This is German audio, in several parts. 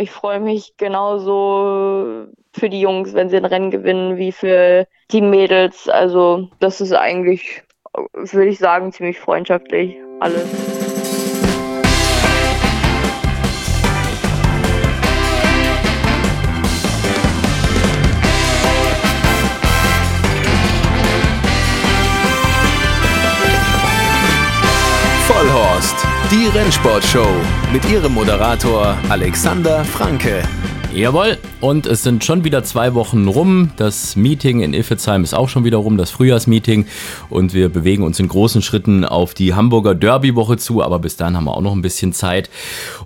ich freue mich genauso für die Jungs, wenn sie ein Rennen gewinnen, wie für die Mädels. Also das ist eigentlich, würde ich sagen, ziemlich freundschaftlich alles. Die Rennsportshow mit ihrem Moderator Alexander Franke. Jawohl, und es sind schon wieder zwei Wochen rum. Das Meeting in Iffezheim ist auch schon wieder rum, das Frühjahrsmeeting. Und wir bewegen uns in großen Schritten auf die Hamburger Derby-Woche zu, aber bis dahin haben wir auch noch ein bisschen Zeit.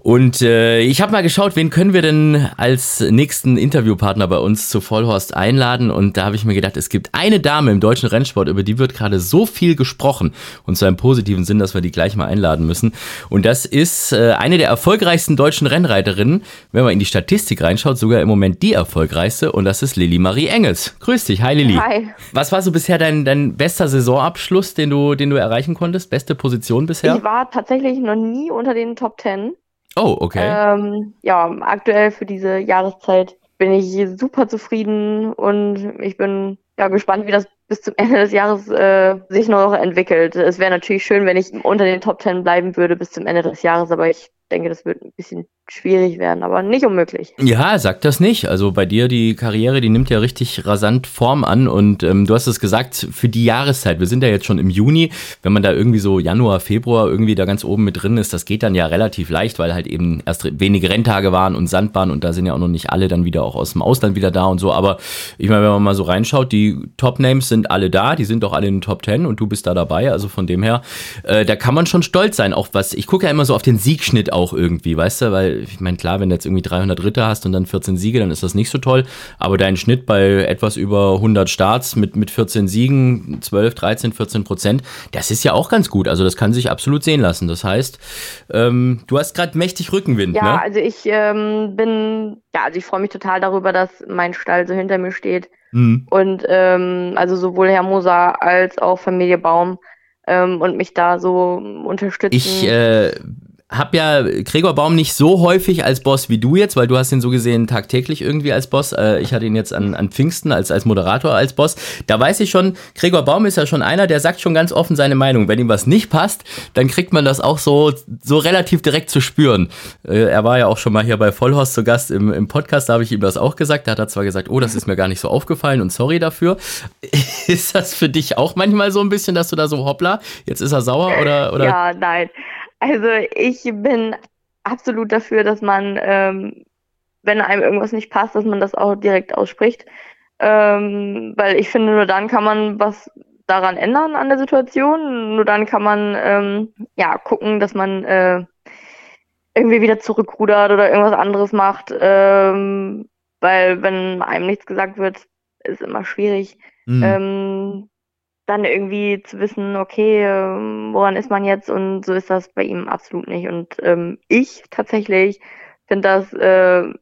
Und äh, ich habe mal geschaut, wen können wir denn als nächsten Interviewpartner bei uns zu Vollhorst einladen? Und da habe ich mir gedacht, es gibt eine Dame im deutschen Rennsport, über die wird gerade so viel gesprochen. Und zwar im positiven Sinn, dass wir die gleich mal einladen müssen. Und das ist äh, eine der erfolgreichsten deutschen Rennreiterinnen, wenn man in die Statistik rein reinschaut, sogar im Moment die erfolgreichste und das ist Lilly Marie Engels. Grüß dich, hi Lilly. Hi. Was war so bisher dein, dein bester Saisonabschluss, den du, den du erreichen konntest? Beste Position bisher? Ich war tatsächlich noch nie unter den Top Ten. Oh, okay. Ähm, ja, aktuell für diese Jahreszeit bin ich super zufrieden und ich bin ja gespannt, wie das bis zum Ende des Jahres äh, sich noch entwickelt. Es wäre natürlich schön, wenn ich unter den Top Ten bleiben würde bis zum Ende des Jahres, aber ich denke, das wird ein bisschen schwierig werden, aber nicht unmöglich. Ja, sag das nicht. Also bei dir die Karriere, die nimmt ja richtig rasant Form an und ähm, du hast es gesagt, für die Jahreszeit, wir sind ja jetzt schon im Juni, wenn man da irgendwie so Januar, Februar irgendwie da ganz oben mit drin ist, das geht dann ja relativ leicht, weil halt eben erst wenige Renntage waren und Sandbahn und da sind ja auch noch nicht alle dann wieder auch aus dem Ausland wieder da und so, aber ich meine, wenn man mal so reinschaut, die Top-Names sind alle da, die sind doch alle in den Top Ten und du bist da dabei, also von dem her, äh, da kann man schon stolz sein, auch was, ich gucke ja immer so auf den Siegschnitt auch irgendwie, weißt du, weil ich meine, klar, wenn du jetzt irgendwie 300 Ritter hast und dann 14 Siege, dann ist das nicht so toll. Aber dein Schnitt bei etwas über 100 Starts mit, mit 14 Siegen, 12, 13, 14 Prozent, das ist ja auch ganz gut. Also das kann sich absolut sehen lassen. Das heißt, ähm, du hast gerade mächtig Rückenwind. Ja, ne? also ich ähm, bin, ja, also ich freue mich total darüber, dass mein Stall so hinter mir steht. Mhm. Und ähm, also sowohl Herr Moser als auch Familie Baum ähm, und mich da so unterstützen. Ich äh, habe ja Gregor Baum nicht so häufig als Boss wie du jetzt, weil du hast ihn so gesehen tagtäglich irgendwie als Boss. Äh, ich hatte ihn jetzt an, an Pfingsten als, als Moderator als Boss. Da weiß ich schon, Gregor Baum ist ja schon einer, der sagt schon ganz offen seine Meinung. Wenn ihm was nicht passt, dann kriegt man das auch so, so relativ direkt zu spüren. Äh, er war ja auch schon mal hier bei Vollhorst zu Gast im, im Podcast, da habe ich ihm das auch gesagt. Da hat er zwar gesagt, oh, das ist mir gar nicht so aufgefallen und sorry dafür. ist das für dich auch manchmal so ein bisschen, dass du da so hoppla, jetzt ist er sauer oder? oder? Ja, nein. Also ich bin absolut dafür, dass man, ähm, wenn einem irgendwas nicht passt, dass man das auch direkt ausspricht. Ähm, weil ich finde, nur dann kann man was daran ändern an der Situation. Nur dann kann man ähm, ja gucken, dass man äh, irgendwie wieder zurückrudert oder irgendwas anderes macht. Ähm, weil wenn einem nichts gesagt wird, ist immer schwierig. Mhm. Dann irgendwie zu wissen, okay, ähm, woran ist man jetzt? Und so ist das bei ihm absolut nicht. Und ähm, ich tatsächlich finde das äh,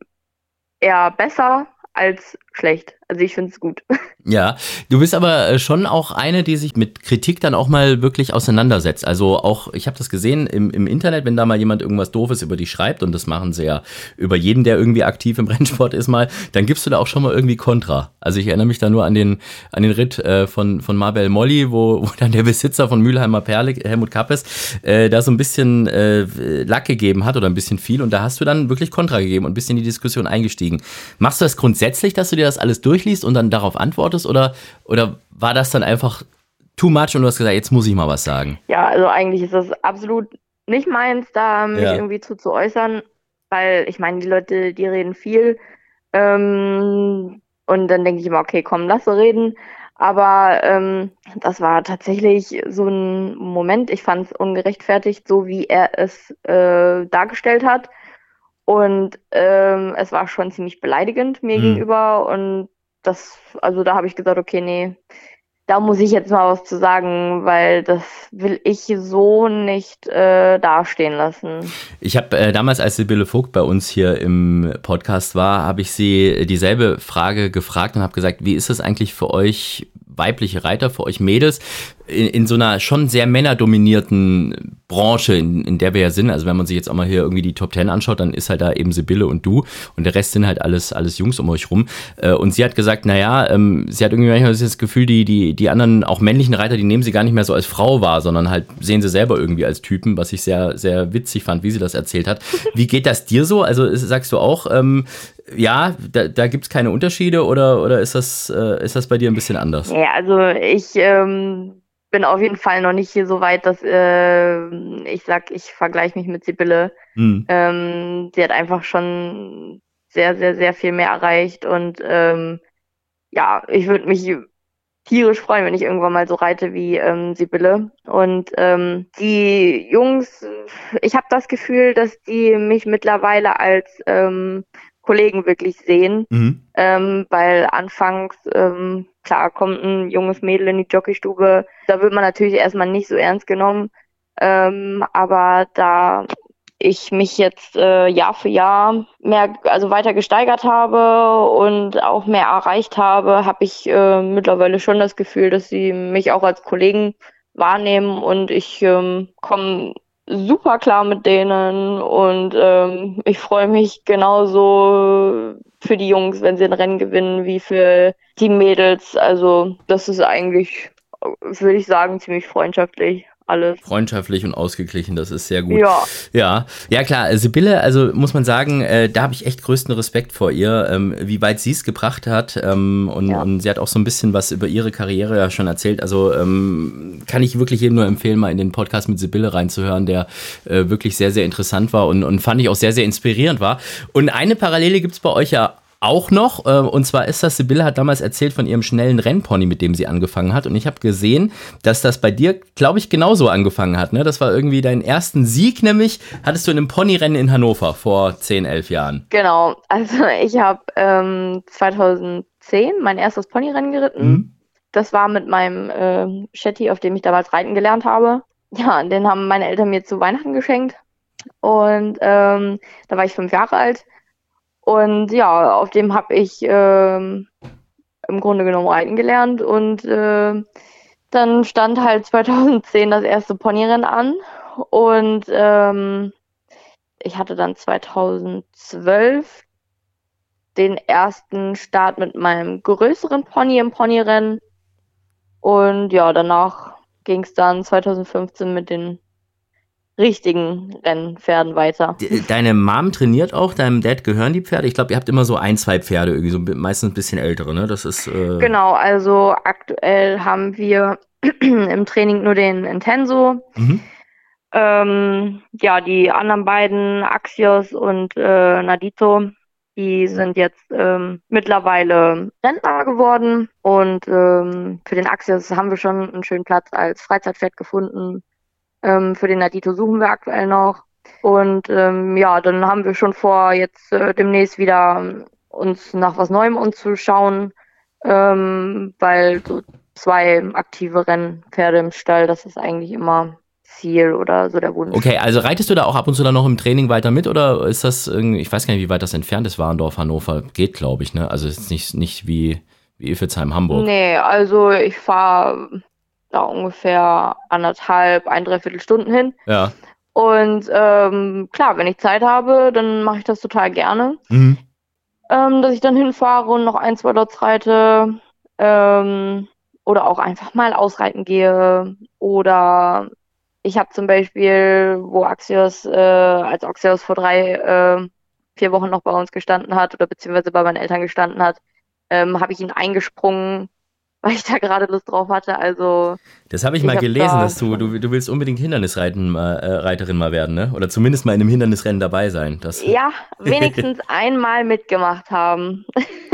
eher besser als schlecht. Also ich finde es gut. Ja, du bist aber äh, schon auch eine, die sich mit Kritik dann auch mal wirklich auseinandersetzt. Also auch, ich habe das gesehen im, im Internet, wenn da mal jemand irgendwas Doofes über dich schreibt, und das machen sie ja über jeden, der irgendwie aktiv im Rennsport ist mal, dann gibst du da auch schon mal irgendwie Kontra. Also ich erinnere mich da nur an den, an den Ritt äh, von, von Marbel Molly, wo, wo dann der Besitzer von Mülheimer Perle, Helmut Kappes, äh, da so ein bisschen äh, Lack gegeben hat oder ein bisschen viel und da hast du dann wirklich Kontra gegeben und ein in die Diskussion eingestiegen. Machst du das grundsätzlich, dass du dir das alles durchliest und dann darauf antwortest oder, oder war das dann einfach too much und du hast gesagt, jetzt muss ich mal was sagen? Ja, also eigentlich ist das absolut nicht meins, da mich ja. irgendwie zu, zu äußern, weil ich meine, die Leute, die reden viel ähm, und dann denke ich immer, okay, komm, lass sie reden. Aber ähm, das war tatsächlich so ein Moment. Ich fand es ungerechtfertigt, so wie er es äh, dargestellt hat. Und ähm, es war schon ziemlich beleidigend mir mhm. gegenüber. Und das, also da habe ich gesagt, okay, nee, da muss ich jetzt mal was zu sagen, weil das will ich so nicht äh, dastehen lassen. Ich habe äh, damals, als Sibylle Vogt bei uns hier im Podcast war, habe ich sie dieselbe Frage gefragt und habe gesagt, wie ist es eigentlich für euch weibliche Reiter, für euch Mädels in, in so einer schon sehr männerdominierten Branche, in, in der wir ja sind. Also wenn man sich jetzt auch mal hier irgendwie die Top Ten anschaut, dann ist halt da eben Sibylle und du und der Rest sind halt alles, alles Jungs um euch rum. Äh, und sie hat gesagt, naja, ähm, sie hat irgendwie manchmal das Gefühl, die, die, die anderen, auch männlichen Reiter, die nehmen sie gar nicht mehr so als Frau wahr, sondern halt sehen sie selber irgendwie als Typen, was ich sehr, sehr witzig fand, wie sie das erzählt hat. Wie geht das dir so? Also sagst du auch, ähm, ja, da, da gibt es keine Unterschiede oder, oder ist, das, äh, ist das bei dir ein bisschen anders? Ja, also ich ähm, bin auf jeden Fall noch nicht hier so weit, dass äh, ich sag, ich vergleiche mich mit Sibylle. Hm. Ähm, sie hat einfach schon sehr, sehr, sehr viel mehr erreicht und ähm, ja, ich würde mich tierisch freuen, wenn ich irgendwann mal so reite wie ähm, Sibylle. Und ähm, die Jungs, ich habe das Gefühl, dass die mich mittlerweile als ähm, Kollegen wirklich sehen, mhm. ähm, weil anfangs, ähm, klar, kommt ein junges Mädel in die Jockeystube, da wird man natürlich erstmal nicht so ernst genommen, ähm, aber da ich mich jetzt äh, Jahr für Jahr mehr, also weiter gesteigert habe und auch mehr erreicht habe, habe ich äh, mittlerweile schon das Gefühl, dass sie mich auch als Kollegen wahrnehmen und ich ähm, komme super klar mit denen und ähm, ich freue mich genauso für die Jungs, wenn sie ein Rennen gewinnen, wie für die Mädels. Also das ist eigentlich, würde ich sagen, ziemlich freundschaftlich alles. Freundschaftlich und ausgeglichen, das ist sehr gut. Ja. Ja, ja klar, Sibylle, also muss man sagen, äh, da habe ich echt größten Respekt vor ihr, ähm, wie weit sie es gebracht hat. Ähm, und, ja. und, sie hat auch so ein bisschen was über ihre Karriere ja schon erzählt. Also ähm, kann ich wirklich jedem nur empfehlen, mal in den Podcast mit Sibylle reinzuhören, der äh, wirklich sehr, sehr interessant war und, und fand ich auch sehr, sehr inspirierend war. Und eine Parallele gibt es bei euch ja auch noch. Äh, und zwar ist das, Sibylle hat damals erzählt von ihrem schnellen Rennpony, mit dem sie angefangen hat. Und ich habe gesehen, dass das bei dir, glaube ich, genauso angefangen hat. Ne? Das war irgendwie dein ersten Sieg, nämlich hattest du in einem Ponyrennen in Hannover vor 10, 11 Jahren. Genau. Also ich habe ähm, 2010 mein erstes Ponyrennen geritten. Mhm. Das war mit meinem äh, Shetty, auf dem ich damals reiten gelernt habe. Ja, den haben meine Eltern mir zu Weihnachten geschenkt. Und ähm, da war ich fünf Jahre alt. Und ja, auf dem habe ich ähm, im Grunde genommen reiten gelernt. Und äh, dann stand halt 2010 das erste Ponyrennen an. Und ähm, ich hatte dann 2012 den ersten Start mit meinem größeren Pony im Ponyrennen. Und ja, danach ging es dann 2015 mit den richtigen Rennpferden weiter. Deine Mom trainiert auch, deinem Dad gehören die Pferde? Ich glaube, ihr habt immer so ein, zwei Pferde, irgendwie so meistens ein bisschen ältere, ne? Das ist. Äh genau, also aktuell haben wir im Training nur den Intenso. Mhm. Ähm, ja, die anderen beiden, Axios und äh, Nadito, die sind jetzt ähm, mittlerweile Rentner geworden. Und ähm, für den Axios haben wir schon einen schönen Platz als Freizeitpferd gefunden. Ähm, für den Nadito suchen wir aktuell noch. Und ähm, ja, dann haben wir schon vor, jetzt äh, demnächst wieder ähm, uns nach was Neuem umzuschauen, ähm, weil so zwei aktive Rennpferde im Stall, das ist eigentlich immer Ziel oder so der Wunsch. Okay, also reitest du da auch ab und zu dann noch im Training weiter mit oder ist das irgendwie, ich weiß gar nicht, wie weit das entfernt ist, Warendorf, Hannover, geht glaube ich, ne? Also ist nicht, nicht wie, wie Iffelsheim, Hamburg. Nee, also ich fahre da ungefähr anderthalb, ein, dreiviertel Stunden hin. Ja. Und ähm, klar, wenn ich Zeit habe, dann mache ich das total gerne. Mhm. Ähm, dass ich dann hinfahre und noch ein, zwei Lots reite. Ähm, oder auch einfach mal ausreiten gehe. Oder ich habe zum Beispiel, wo Axios, äh, als Axios vor drei, äh, vier Wochen noch bei uns gestanden hat oder beziehungsweise bei meinen Eltern gestanden hat, ähm, habe ich ihn eingesprungen weil ich da gerade Lust drauf hatte. Also das habe ich, ich mal gelesen, da dass du, du du willst unbedingt Hindernisreiten äh, Reiterin mal werden, ne? Oder zumindest mal in einem Hindernisrennen dabei sein. Das ja, wenigstens einmal mitgemacht haben.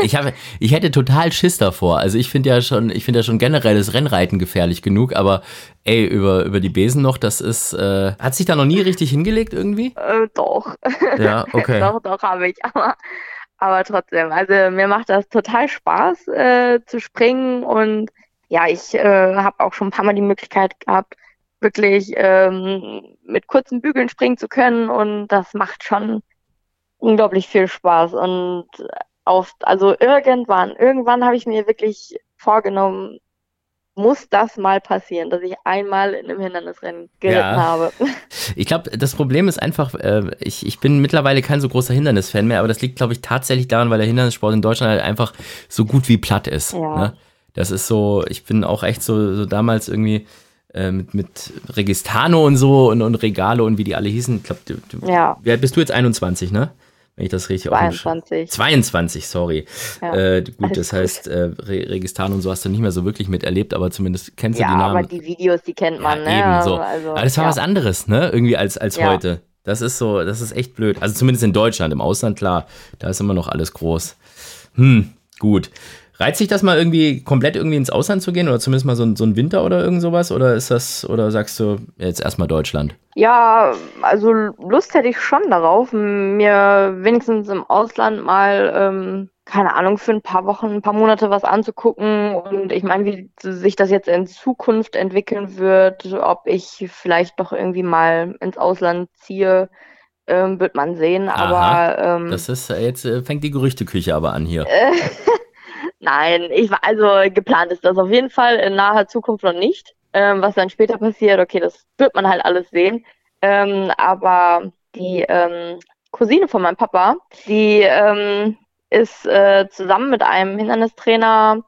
ich habe ich hätte total Schiss davor. Also ich finde ja schon ich finde ja schon generell das Rennreiten gefährlich genug, aber ey über über die Besen noch, das ist äh, hat sich da noch nie richtig hingelegt irgendwie? Äh, doch. Ja, okay. doch, doch habe ich, aber aber trotzdem, also mir macht das total Spaß äh, zu springen. Und ja, ich äh, habe auch schon ein paar Mal die Möglichkeit gehabt, wirklich ähm, mit kurzen Bügeln springen zu können. Und das macht schon unglaublich viel Spaß. Und auf, also irgendwann, irgendwann habe ich mir wirklich vorgenommen, muss das mal passieren, dass ich einmal in einem Hindernisrennen geritten ja. habe. Ich glaube, das Problem ist einfach, äh, ich, ich bin mittlerweile kein so großer Hindernisfan mehr, aber das liegt, glaube ich, tatsächlich daran, weil der Hindernissport in Deutschland halt einfach so gut wie platt ist. Ja. Ne? Das ist so, ich bin auch echt so, so damals irgendwie äh, mit, mit Registano und so und, und Regale und wie die alle hießen. Ich glaube, ja. bist du jetzt 21, ne? Wenn ich das richtig 22. 22, sorry. Ja, äh, gut, das heißt, äh, Registan und so hast du nicht mehr so wirklich miterlebt, aber zumindest kennst du ja, die Namen. Ja, aber die Videos, die kennt man, ja, ne? Eben so. Also, aber das war was anderes, ne? Irgendwie als, als heute. Das ist so, das ist echt blöd. Also zumindest in Deutschland, im Ausland, klar, da ist immer noch alles groß. Hm, gut. Reizt sich das mal irgendwie komplett irgendwie ins Ausland zu gehen oder zumindest mal so, ein, so ein Winter oder irgend sowas? Oder ist das, oder sagst du jetzt erstmal Deutschland? Ja, also Lust hätte ich schon darauf, mir wenigstens im Ausland mal, ähm, keine Ahnung, für ein paar Wochen, ein paar Monate was anzugucken. Und ich meine, wie sich das jetzt in Zukunft entwickeln wird, ob ich vielleicht doch irgendwie mal ins Ausland ziehe. Ähm, wird man sehen, Aha, aber ähm, das ist jetzt äh, fängt die Gerüchteküche aber an hier. Nein, ich war also geplant ist das auf jeden Fall in naher Zukunft noch nicht. Ähm, was dann später passiert, okay, das wird man halt alles sehen. Ähm, aber die ähm, Cousine von meinem Papa, die ähm, ist äh, zusammen mit einem Hindernistrainer,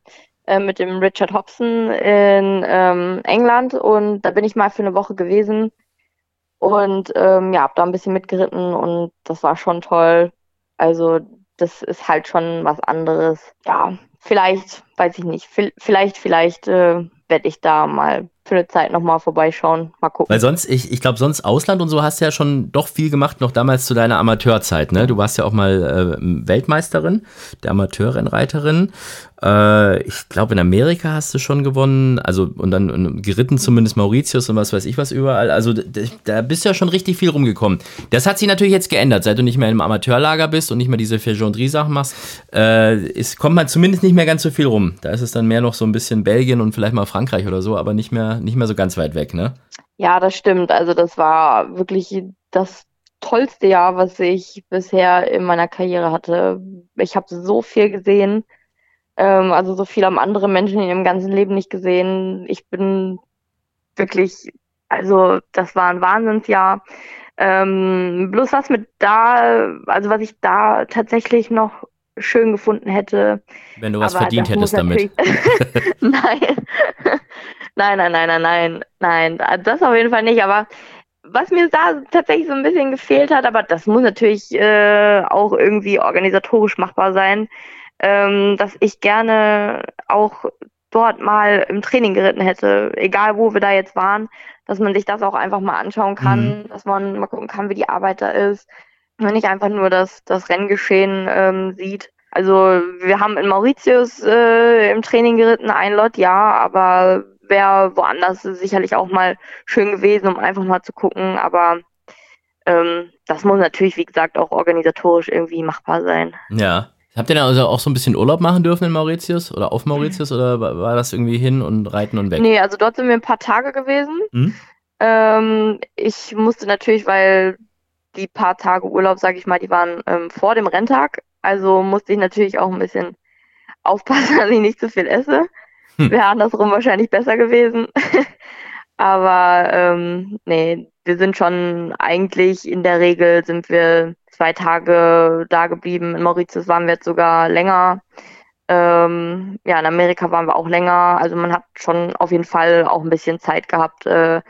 äh, mit dem Richard Hobson in ähm, England und da bin ich mal für eine Woche gewesen und ähm, ja, hab da ein bisschen mitgeritten und das war schon toll. Also das ist halt schon was anderes. Ja, vielleicht, weiß ich nicht, vielleicht, vielleicht äh, werde ich da mal für eine Zeit nochmal vorbeischauen. Mal gucken. Weil sonst, ich, ich glaube, sonst Ausland und so hast du ja schon doch viel gemacht, noch damals zu deiner Amateurzeit, ne? Du warst ja auch mal äh, Weltmeisterin, der Amateurrennreiterin. Äh, ich glaube, in Amerika hast du schon gewonnen, also und dann und geritten zumindest Mauritius und was weiß ich was überall. Also da bist du ja schon richtig viel rumgekommen. Das hat sich natürlich jetzt geändert, seit du nicht mehr im Amateurlager bist und nicht mehr diese Fergendrie-Sachen machst. Äh, ist, kommt man zumindest nicht mehr ganz so viel rum. Da ist es dann mehr noch so ein bisschen Belgien und vielleicht mal Frankreich oder so, aber nicht mehr, nicht mehr so ganz weit weg, ne? Ja, das stimmt. Also das war wirklich das tollste Jahr, was ich bisher in meiner Karriere hatte. Ich habe so viel gesehen. Ähm, also so viel haben andere Menschen in ihrem ganzen Leben nicht gesehen. Ich bin wirklich, also das war ein Wahnsinnsjahr. Ähm, bloß was mit da, also was ich da tatsächlich noch schön gefunden hätte. Wenn du was verdient hättest damit. nein. Nein, nein, nein, nein, nein, nein. Also das auf jeden Fall nicht, aber was mir da tatsächlich so ein bisschen gefehlt hat, aber das muss natürlich äh, auch irgendwie organisatorisch machbar sein, ähm, dass ich gerne auch dort mal im Training geritten hätte, egal wo wir da jetzt waren, dass man sich das auch einfach mal anschauen kann, mhm. dass man mal gucken kann, wie die Arbeit da ist, wenn nicht einfach nur das, das Renngeschehen ähm, sieht. Also wir haben in Mauritius äh, im Training geritten, ein Lot, ja, aber wäre woanders sicherlich auch mal schön gewesen, um einfach mal zu gucken, aber ähm, das muss natürlich, wie gesagt, auch organisatorisch irgendwie machbar sein. Ja. Habt ihr dann also auch so ein bisschen Urlaub machen dürfen in Mauritius oder auf Mauritius oder war das irgendwie hin und reiten und weg? Nee, also dort sind wir ein paar Tage gewesen. Hm? Ähm, ich musste natürlich, weil die paar Tage Urlaub, sage ich mal, die waren ähm, vor dem Renntag. Also musste ich natürlich auch ein bisschen aufpassen, dass ich nicht zu viel esse. Hm. Wäre andersrum wahrscheinlich besser gewesen. Aber ähm, nee, wir sind schon eigentlich in der Regel sind wir zwei Tage da geblieben. In Mauritius waren wir jetzt sogar länger. Ähm, ja, in Amerika waren wir auch länger. Also man hat schon auf jeden Fall auch ein bisschen Zeit gehabt, äh,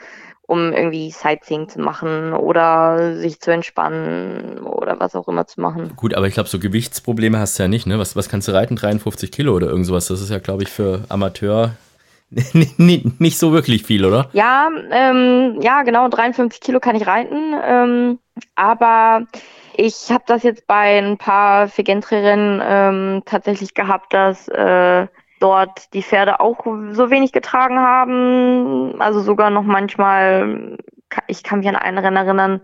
um irgendwie Sightseeing zu machen oder sich zu entspannen oder was auch immer zu machen. Gut, aber ich glaube, so Gewichtsprobleme hast du ja nicht, ne? Was, was kannst du reiten? 53 Kilo oder irgend sowas? Das ist ja, glaube ich, für Amateur nicht so wirklich viel, oder? Ja, ähm, ja, genau, 53 Kilo kann ich reiten. Ähm, aber ich habe das jetzt bei ein paar Figentri-Rennen ähm, tatsächlich gehabt, dass äh, dort die Pferde auch so wenig getragen haben. Also sogar noch manchmal, ich kann mich an einen Rennen erinnern,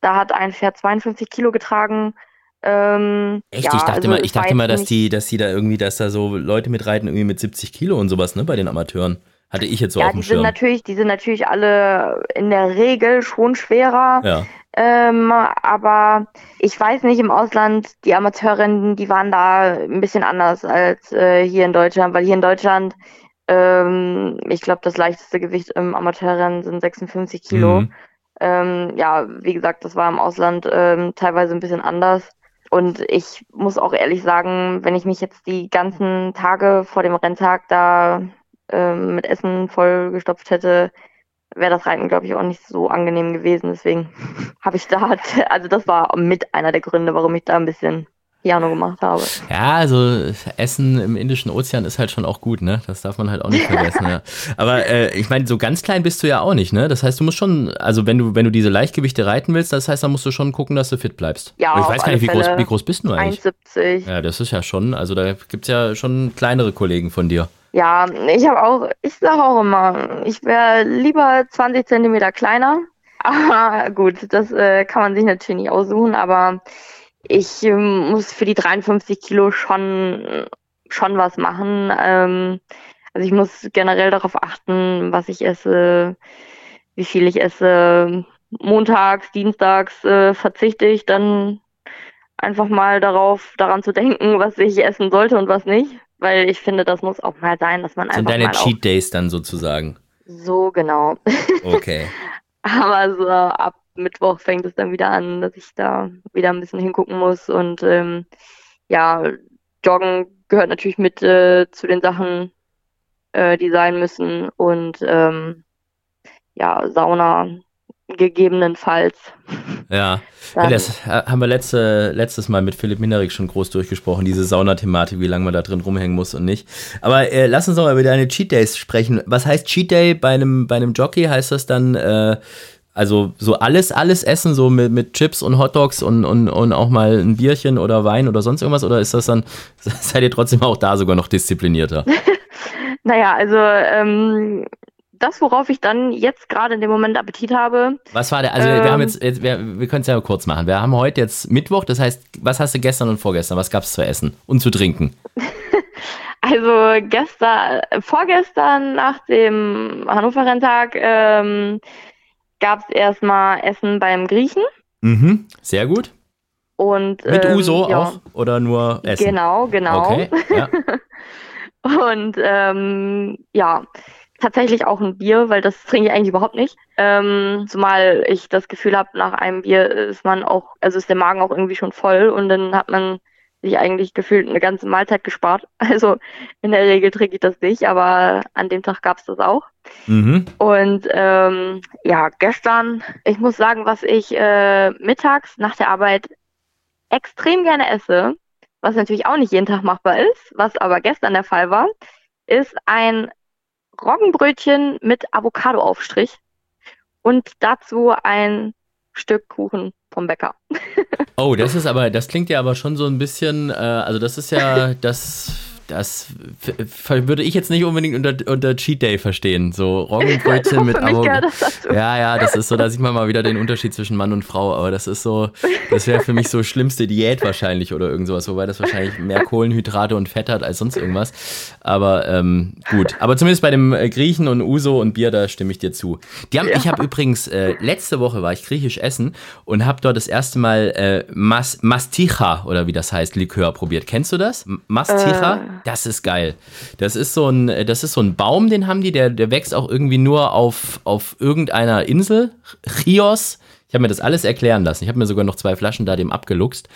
da hat ein Pferd 52 Kilo getragen. Ähm, Echt? Ja, ich dachte also mal, ich dachte mal, dass die, dass die da irgendwie, dass da so Leute mitreiten, irgendwie mit 70 Kilo und sowas, ne, bei den Amateuren. Hatte ich jetzt so ja, auf dem die Schirm. Sind natürlich, die sind natürlich alle in der Regel schon schwerer. Ja. Ähm, aber ich weiß nicht, im Ausland, die Amateurinnen, die waren da ein bisschen anders als äh, hier in Deutschland, weil hier in Deutschland Ähm, ich glaube, das leichteste Gewicht im Amateurrennen sind 56 Kilo. Mhm. Ähm, ja, wie gesagt, das war im Ausland ähm, teilweise ein bisschen anders. Und ich muss auch ehrlich sagen, wenn ich mich jetzt die ganzen Tage vor dem Renntag da ähm, mit Essen vollgestopft hätte, wäre das Reiten, glaube ich, auch nicht so angenehm gewesen. Deswegen habe ich da, also das war mit einer der Gründe, warum ich da ein bisschen Piano gemacht habe. Ja, also Essen im Indischen Ozean ist halt schon auch gut, ne? Das darf man halt auch nicht vergessen. ja. Aber äh, ich meine, so ganz klein bist du ja auch nicht, ne? Das heißt, du musst schon, also wenn du, wenn du diese Leichtgewichte reiten willst, das heißt, dann musst du schon gucken, dass du fit bleibst. Ja, Aber ich weiß gar nicht, wie groß, wie groß bist du eigentlich? 1,70. Ja, das ist ja schon, also da gibt es ja schon kleinere Kollegen von dir. Ja, ich habe auch, ich sage auch immer, ich wäre lieber 20 Zentimeter kleiner. Aber gut, das äh, kann man sich natürlich nicht aussuchen, aber ich ähm, muss für die 53 Kilo schon, schon was machen. Ähm, also ich muss generell darauf achten, was ich esse, wie viel ich esse. Montags, dienstags äh, verzichte ich dann einfach mal darauf, daran zu denken, was ich essen sollte und was nicht. Weil ich finde, das muss auch mal sein, dass man Sind einfach deine mal auch Cheat Days dann sozusagen? so genau. Okay. Aber so ab Mittwoch fängt es dann wieder an, dass ich da wieder ein bisschen hingucken muss. Und ähm, ja, Joggen gehört natürlich mit äh, zu den Sachen, äh, die sein müssen. Und ähm, ja, Sauna gegebenenfalls. Ja. ja das äh, haben wir letzte, letztes Mal mit Philipp Minerik schon groß durchgesprochen, diese Saunathematik, wie lange man da drin rumhängen muss und nicht. Aber äh, lass uns doch mal über deine Cheat Days sprechen. Was heißt Cheat Day bei einem, bei einem Jockey? Heißt das dann, äh, also so alles, alles essen, so mit, mit Chips und Hotdogs und, und, und auch mal ein Bierchen oder Wein oder sonst irgendwas? Oder ist das dann, seid ihr trotzdem auch da sogar noch disziplinierter? naja, also ähm, das, worauf ich dann jetzt gerade in dem Moment Appetit habe, Was war der, also wir Ähm. haben jetzt, jetzt wir, wir können es ja kurz machen. Wir haben heute jetzt Mittwoch, das heißt, was hast du gestern und vorgestern? Was gab es zu essen und zu trinken? Also gestern, vorgestern nach dem Hannover-Renntag ähm, gab es erstmal Essen beim Griechen Mhm, sehr gut. und Mit ähm, Uso ja, auch oder nur Essen? Genau, genau. Okay, ja. Und ähm, ja, tatsächlich auch ein Bier, weil das trinke ich eigentlich überhaupt nicht. Ähm, zumal ich das Gefühl habe, nach einem Bier ist man auch, also ist der Magen auch irgendwie schon voll und dann hat man sich eigentlich gefühlt eine ganze Mahlzeit gespart. Also in der Regel trinke ich das nicht, aber an dem Tag gab es das auch. Mhm. Und ähm, ja, gestern, ich muss sagen, was ich äh, mittags nach der Arbeit extrem gerne esse, was natürlich auch nicht jeden Tag machbar ist, was aber gestern der Fall war, ist ein Roggenbrötchen mit Avocado-Aufstrich und dazu ein Stück Kuchen vom Bäcker. Oh, das ist aber, das klingt ja aber schon so ein bisschen, äh, also das ist ja, das, das würde ich jetzt nicht unbedingt unter, unter Cheat Day verstehen. So Roggenbrötchen mit dazu. Ja, ja, das ist so, da sieht man mal wieder den Unterschied zwischen Mann und Frau, aber das ist so, das wäre für mich so schlimmste Diät wahrscheinlich oder irgend sowas, wobei das wahrscheinlich mehr Kohlenhydrate und Fett hat als sonst irgendwas. Aber ähm, gut, aber zumindest bei dem äh, Griechen und Uso und Bier, da stimme ich dir zu. Die haben, Ich habe übrigens, äh, letzte Woche war ich griechisch essen und habe dort das erste Mal äh, Mas, Masticha oder wie das heißt, Likör probiert. Kennst du das? Masticha? Äh. Das ist geil. Das ist so ein, äh, das ist so ein Baum, den haben die, der, der wächst auch irgendwie nur auf, auf irgendeiner Insel. Chios. Ich habe mir das alles erklären lassen. Ich habe mir sogar noch zwei Flaschen da dem abgeluchst,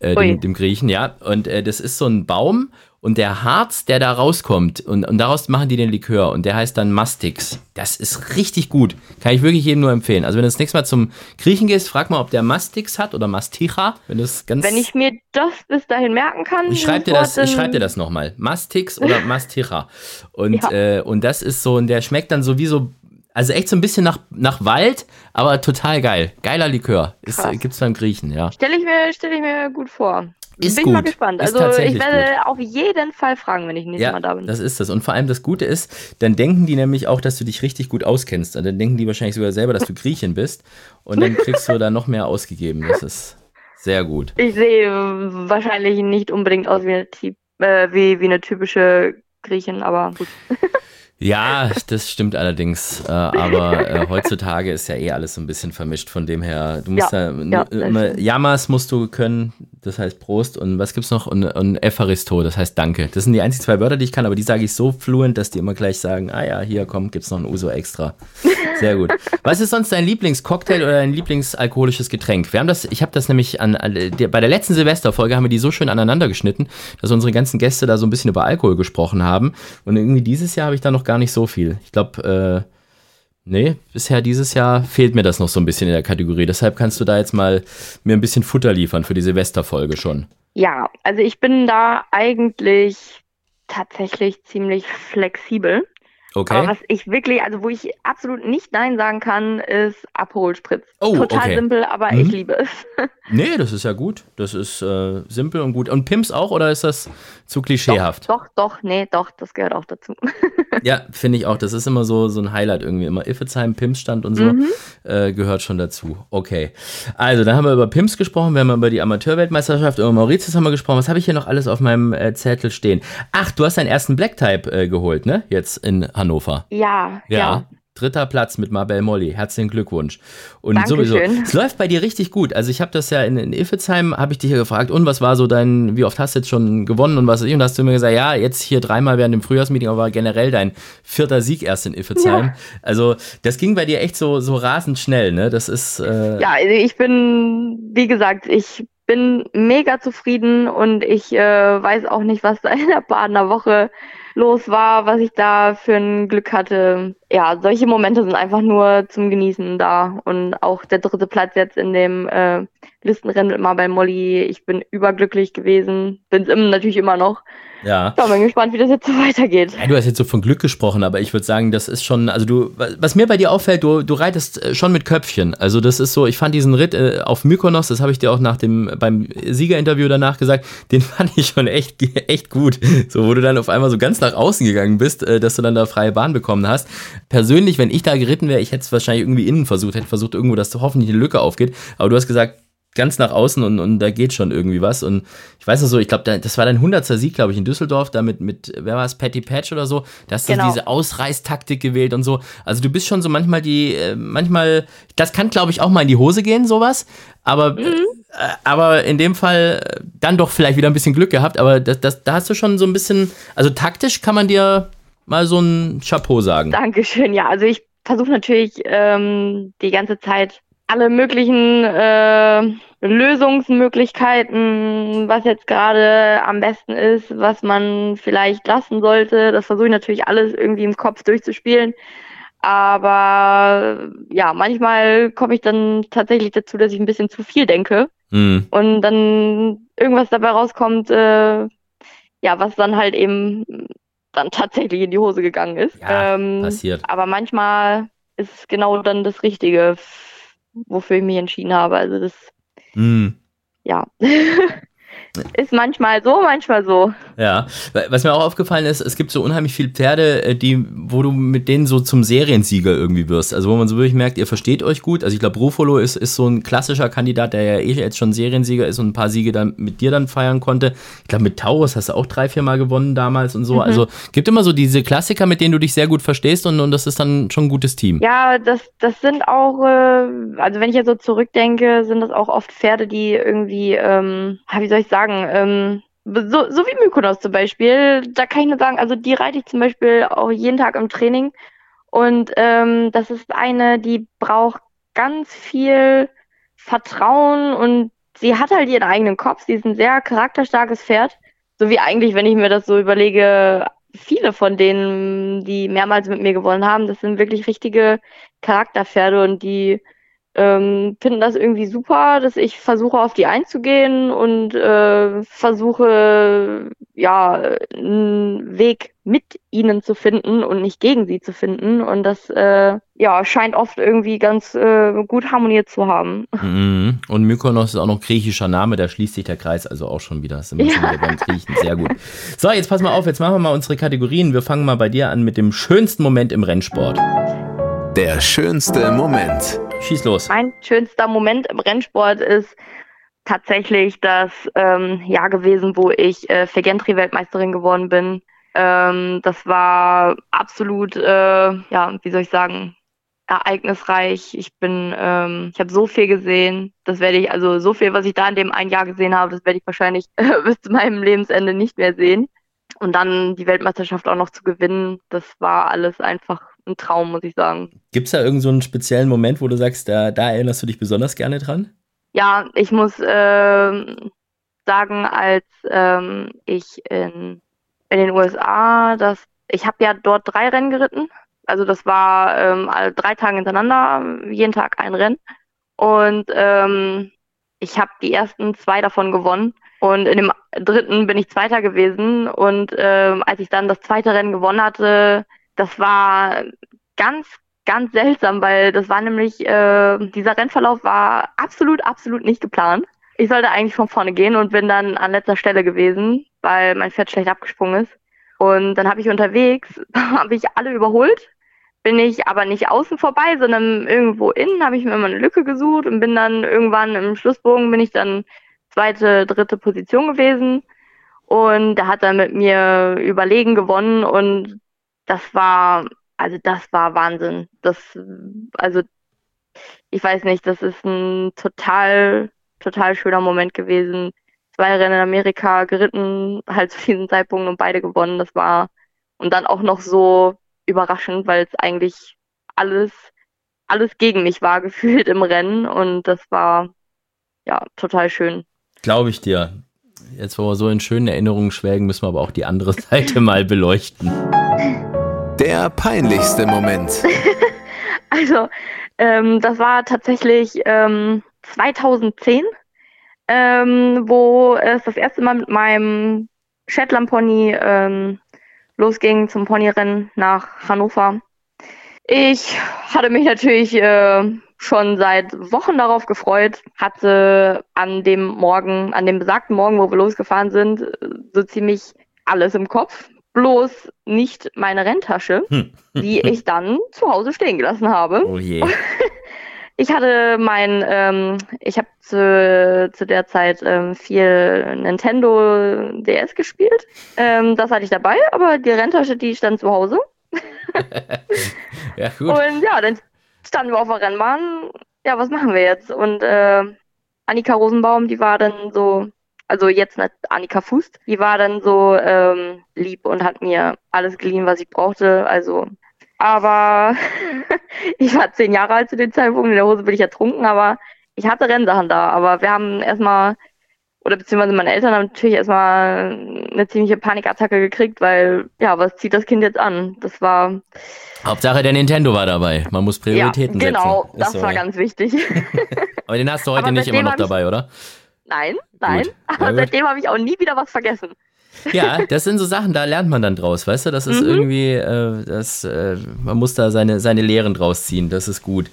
äh, dem, dem Griechen, ja. Und äh, das ist so ein Baum und der Harz, der da rauskommt, und, und daraus machen die den Likör und der heißt dann Mastix. Das ist richtig gut. Kann ich wirklich jedem nur empfehlen. Also wenn du das nächste Mal zum Griechen gehst, frag mal, ob der Mastix hat oder Masticha. Wenn das ganz Wenn ich mir das bis dahin merken kann, ich schreibe dir das, ich schreib dir das nochmal. Mastix oder Masticha. Und, Ja. äh, und das ist so, und der schmeckt dann so wie so, also echt so ein bisschen nach, nach Wald, aber total geil. Geiler Likör. Ist, gibt's beim Griechen, ja. Stelle ich mir, stelle ich mir gut vor. Ist bin ich mal gut. gespannt. Ist Also ich werde auf jeden Fall fragen, wenn ich nächstes Ja, Mal da bin. das ist das. Und vor allem das Gute ist, dann denken die nämlich auch, dass du dich richtig gut auskennst. Und dann denken die wahrscheinlich sogar selber, dass du Griechin bist. Und dann kriegst du da noch mehr ausgegeben. Das ist sehr gut. Ich sehe wahrscheinlich nicht unbedingt aus wie eine, äh, wie, wie eine typische Griechin, aber gut. Ja, das stimmt allerdings. Äh, aber äh, heutzutage ist ja eh alles so ein bisschen vermischt. Von dem her, du musst ja, ja, ja immer, Yamas musst du können, das heißt Prost. Und was gibt's noch? Und, und Evaristo, das heißt Danke. Das sind die einzigen zwei Wörter, die ich kann, aber die sage ich so fluent, dass die immer gleich sagen, ah ja, hier komm, gibt's noch ein Uso extra. Sehr gut. Was ist sonst dein Lieblingscocktail oder dein Lieblingsalkoholisches Getränk? Wir haben das, ich habe das nämlich an, an der, bei der letzten Silvesterfolge haben wir die so schön aneinander geschnitten, dass unsere ganzen Gäste da so ein bisschen über Alkohol gesprochen haben. Und irgendwie dieses Jahr habe ich da noch gar nicht so viel. Ich glaube, äh, nee, bisher dieses Jahr fehlt mir das noch so ein bisschen in der Kategorie. Deshalb kannst du da jetzt mal mir ein bisschen Futter liefern für die Silvesterfolge schon. Ja, also ich bin da eigentlich tatsächlich ziemlich flexibel. Okay. Aber was ich wirklich, also wo ich absolut nicht Nein sagen kann, ist Abholspritz. Oh, Total okay. simpel, aber mhm. ich liebe es. nee, das ist ja gut. Das ist äh, simpel und gut. Und Pimps auch oder ist das zu klischeehaft? Doch, doch, doch nee, doch, das gehört auch dazu. ja, finde ich auch. Das ist immer so, so ein Highlight irgendwie. Immer Iffezheim, Pimps-Stand und so mhm. äh, gehört schon dazu. Okay. Also, dann haben wir über Pimps gesprochen, wir haben über die Amateurweltmeisterschaft, über Mauritius haben wir gesprochen. Was habe ich hier noch alles auf meinem äh, Zettel stehen? Ach, du hast deinen ersten Black-Type äh, geholt, ne? Jetzt in Hannover. Ja, ja. ja. Dritter Platz mit Mabel Molly. Herzlichen Glückwunsch. Und Dankeschön. sowieso, es läuft bei dir richtig gut. Also ich habe das ja in, in Iffezheim, habe ich dich ja gefragt, und was war so dein, wie oft hast du jetzt schon gewonnen und was ist? Und hast du mir gesagt, ja, jetzt hier dreimal während dem Frühjahrsmeeting, aber generell dein vierter Sieg erst in Iffezheim. Ja. Also das ging bei dir echt so, so rasend schnell, ne? Das ist. Äh ja, also ich bin, wie gesagt, ich bin mega zufrieden und ich äh, weiß auch nicht, was da in der Badener Woche los war, was ich da für ein Glück hatte. Ja, solche Momente sind einfach nur zum Genießen da. Und auch der dritte Platz jetzt in dem äh, Listenrennen mit Marbel Molly. Ich bin überglücklich gewesen. Bin es natürlich immer noch. Ja. Ich bin gespannt, wie das jetzt so weitergeht. Ja, du hast jetzt so von Glück gesprochen, aber ich würde sagen, das ist schon, also du, was mir bei dir auffällt, du, du reitest äh, schon mit Köpfchen. Also das ist so, ich fand diesen Ritt äh, auf Mykonos, das habe ich dir auch nach dem, beim Siegerinterview danach gesagt, den fand ich schon echt, echt gut. So, wo du dann auf einmal so ganz nach außen gegangen bist, äh, dass du dann da freie Bahn bekommen hast. Persönlich, wenn ich da geritten wäre, ich hätte es wahrscheinlich irgendwie innen versucht, hätte versucht irgendwo, dass hoffentlich eine Lücke aufgeht. Aber du hast gesagt, ganz nach außen und, und da geht schon irgendwie was. Und ich weiß noch so, ich glaube, das war dein 100. Sieg, glaube ich, in Düsseldorf, da mit, mit wer war es, Patty Patch oder so. Da hast du genau. diese Ausreißtaktik gewählt und so. Also du bist schon so manchmal die, äh, manchmal, das kann, glaube ich, auch mal in die Hose gehen, sowas. Aber, mhm. äh, aber in dem Fall äh, dann doch vielleicht wieder ein bisschen Glück gehabt. Aber das, das, da hast du schon so ein bisschen, also taktisch kann man dir mal so ein Chapeau sagen. Dankeschön, ja. Also ich versuche natürlich ähm, die ganze Zeit alle möglichen äh, Lösungsmöglichkeiten, was jetzt gerade am besten ist, was man vielleicht lassen sollte. Das versuche ich natürlich alles irgendwie im Kopf durchzuspielen. Aber ja, manchmal komme ich dann tatsächlich dazu, dass ich ein bisschen zu viel denke mhm. und dann irgendwas dabei rauskommt, äh, ja, was dann halt eben dann tatsächlich in die Hose gegangen ist. Ja, ähm, passiert. Aber manchmal ist genau dann das Richtige wofür ich mich entschieden habe. Also das, mm. ja. Ist manchmal so, manchmal so. Ja, was mir auch aufgefallen ist, es gibt so unheimlich viele Pferde, äh, die, wo du mit denen so zum Seriensieger irgendwie wirst. Also wo man so wirklich merkt, ihr versteht euch gut. Also ich glaube, Rufolo ist, ist so ein klassischer Kandidat, der ja eh jetzt schon Seriensieger ist und ein paar Siege dann mit dir dann feiern konnte. Ich glaube, mit Taurus hast du auch drei, vier Mal gewonnen damals und so. Mhm. Also gibt immer so diese Klassiker, mit denen du dich sehr gut verstehst und, und das ist dann schon ein gutes Team. Ja, das, das sind auch, äh, also wenn ich jetzt so zurückdenke, sind das auch oft Pferde, die irgendwie, ähm, wie soll ich sagen, sagen, ähm, so, so wie Mykonos zum Beispiel, da kann ich nur sagen, also die reite ich zum Beispiel auch jeden Tag im Training. Und ähm, das ist eine, die braucht ganz viel Vertrauen und sie hat halt ihren eigenen Kopf. Sie ist ein sehr charakterstarkes Pferd. So wie eigentlich, wenn ich mir das so überlege, viele von denen, die mehrmals mit mir gewonnen haben, das sind wirklich richtige Charakterpferde und die ähm, finden das irgendwie super, dass ich versuche auf die einzugehen und äh, versuche ja einen Weg mit ihnen zu finden und nicht gegen sie zu finden und das äh, ja scheint oft irgendwie ganz äh, gut harmoniert zu haben. Mhm. Und Mykonos ist auch noch griechischer Name, da schließt sich der Kreis also auch schon wieder. Das ist ja. beim Griechen sehr gut. So, jetzt pass mal auf, jetzt machen wir mal unsere Kategorien. Wir fangen mal bei dir an mit dem schönsten Moment im Rennsport. Der schönste Moment. Schieß los. Mein schönster Moment im Rennsport ist tatsächlich das ähm, Jahr gewesen, wo ich äh, Fegentri-Weltmeisterin geworden bin. Ähm, das war absolut, äh, ja, wie soll ich sagen, ereignisreich. Ich bin, ähm, ich habe so viel gesehen. Das werde ich, also so viel, was ich da in dem ein Jahr gesehen habe, das werde ich wahrscheinlich äh, bis zu meinem Lebensende nicht mehr sehen. Und dann die Weltmeisterschaft auch noch zu gewinnen, das war alles einfach ein Traum, muss ich sagen. Gibt es da irgendeinen so speziellen Moment, wo du sagst, da, da erinnerst du dich besonders gerne dran? Ja, ich muss äh, sagen, als ähm, ich in, in den USA, das, ich habe ja dort drei Rennen geritten also das war ähm, drei Tage hintereinander, jeden Tag ein Rennen. Und ähm, ich habe die ersten zwei davon gewonnen. Und in dem dritten bin ich Zweiter gewesen. Und ähm, als ich dann das zweite Rennen gewonnen hatte, das war ganz, ganz seltsam, weil das war nämlich, äh, dieser Rennverlauf war absolut, absolut nicht geplant. Ich sollte eigentlich von vorne gehen und bin dann an letzter Stelle gewesen, weil mein Pferd schlecht abgesprungen ist. Und dann habe ich unterwegs, habe ich alle überholt bin ich aber nicht außen vorbei, sondern irgendwo innen habe ich mir immer eine Lücke gesucht und bin dann irgendwann im Schlussbogen bin ich dann zweite, dritte Position gewesen und da hat er mit mir überlegen gewonnen und das war, also das war Wahnsinn. Das, also ich weiß nicht, das ist ein total, total schöner Moment gewesen. Zwei Rennen in Amerika geritten, halt zu diesem Zeitpunkt und beide gewonnen. Das war und dann auch noch so überraschend, weil es eigentlich alles, alles gegen mich war, gefühlt im Rennen. Und das war ja total schön. Glaube ich dir. Jetzt, wo wir so in schönen Erinnerungen schwelgen, müssen wir aber auch die andere Seite mal beleuchten. Der peinlichste Moment. also, ähm, das war tatsächlich ähm, 2010, ähm, wo es das erste Mal mit meinem Shetland Pony ähm, losging zum Ponyrennen nach Hannover. Ich hatte mich natürlich äh, schon seit Wochen darauf gefreut, hatte an dem Morgen, an dem besagten Morgen, wo wir losgefahren sind, so ziemlich alles im Kopf. Bloß nicht meine Renntasche, hm. die ich dann zu Hause stehen gelassen habe. Oh je. Ich hatte mein, ähm, ich habe zu, zu der Zeit ähm, viel Nintendo DS gespielt. Ähm, das hatte ich dabei, aber die Renntasche, die stand zu Hause. ja, gut. Und ja, dann standen wir auf der Rennbahn. Ja, was machen wir jetzt? Und äh, Annika Rosenbaum, die war dann so, also jetzt nicht Annika Fuß, die war dann so ähm, lieb und hat mir alles geliehen, was ich brauchte. Also aber ich war zehn Jahre alt zu dem Zeitpunkt, in der Hose bin ich ertrunken, aber ich hatte Rennsachen da. Aber wir haben erstmal, oder beziehungsweise meine Eltern haben natürlich erstmal eine ziemliche Panikattacke gekriegt, weil, ja, was zieht das Kind jetzt an? Das war. Hauptsache der Nintendo war dabei. Man muss Prioritäten ja, genau, setzen. Genau, das so. war ganz wichtig. aber den hast du heute nicht immer noch dabei, oder? Nein, nein. Gut. Aber seitdem habe ich auch nie wieder was vergessen. Ja, das sind so Sachen, da lernt man dann draus, weißt du? Das ist mhm. irgendwie, äh, das, äh, man muss da seine, seine Lehren draus ziehen, das ist gut.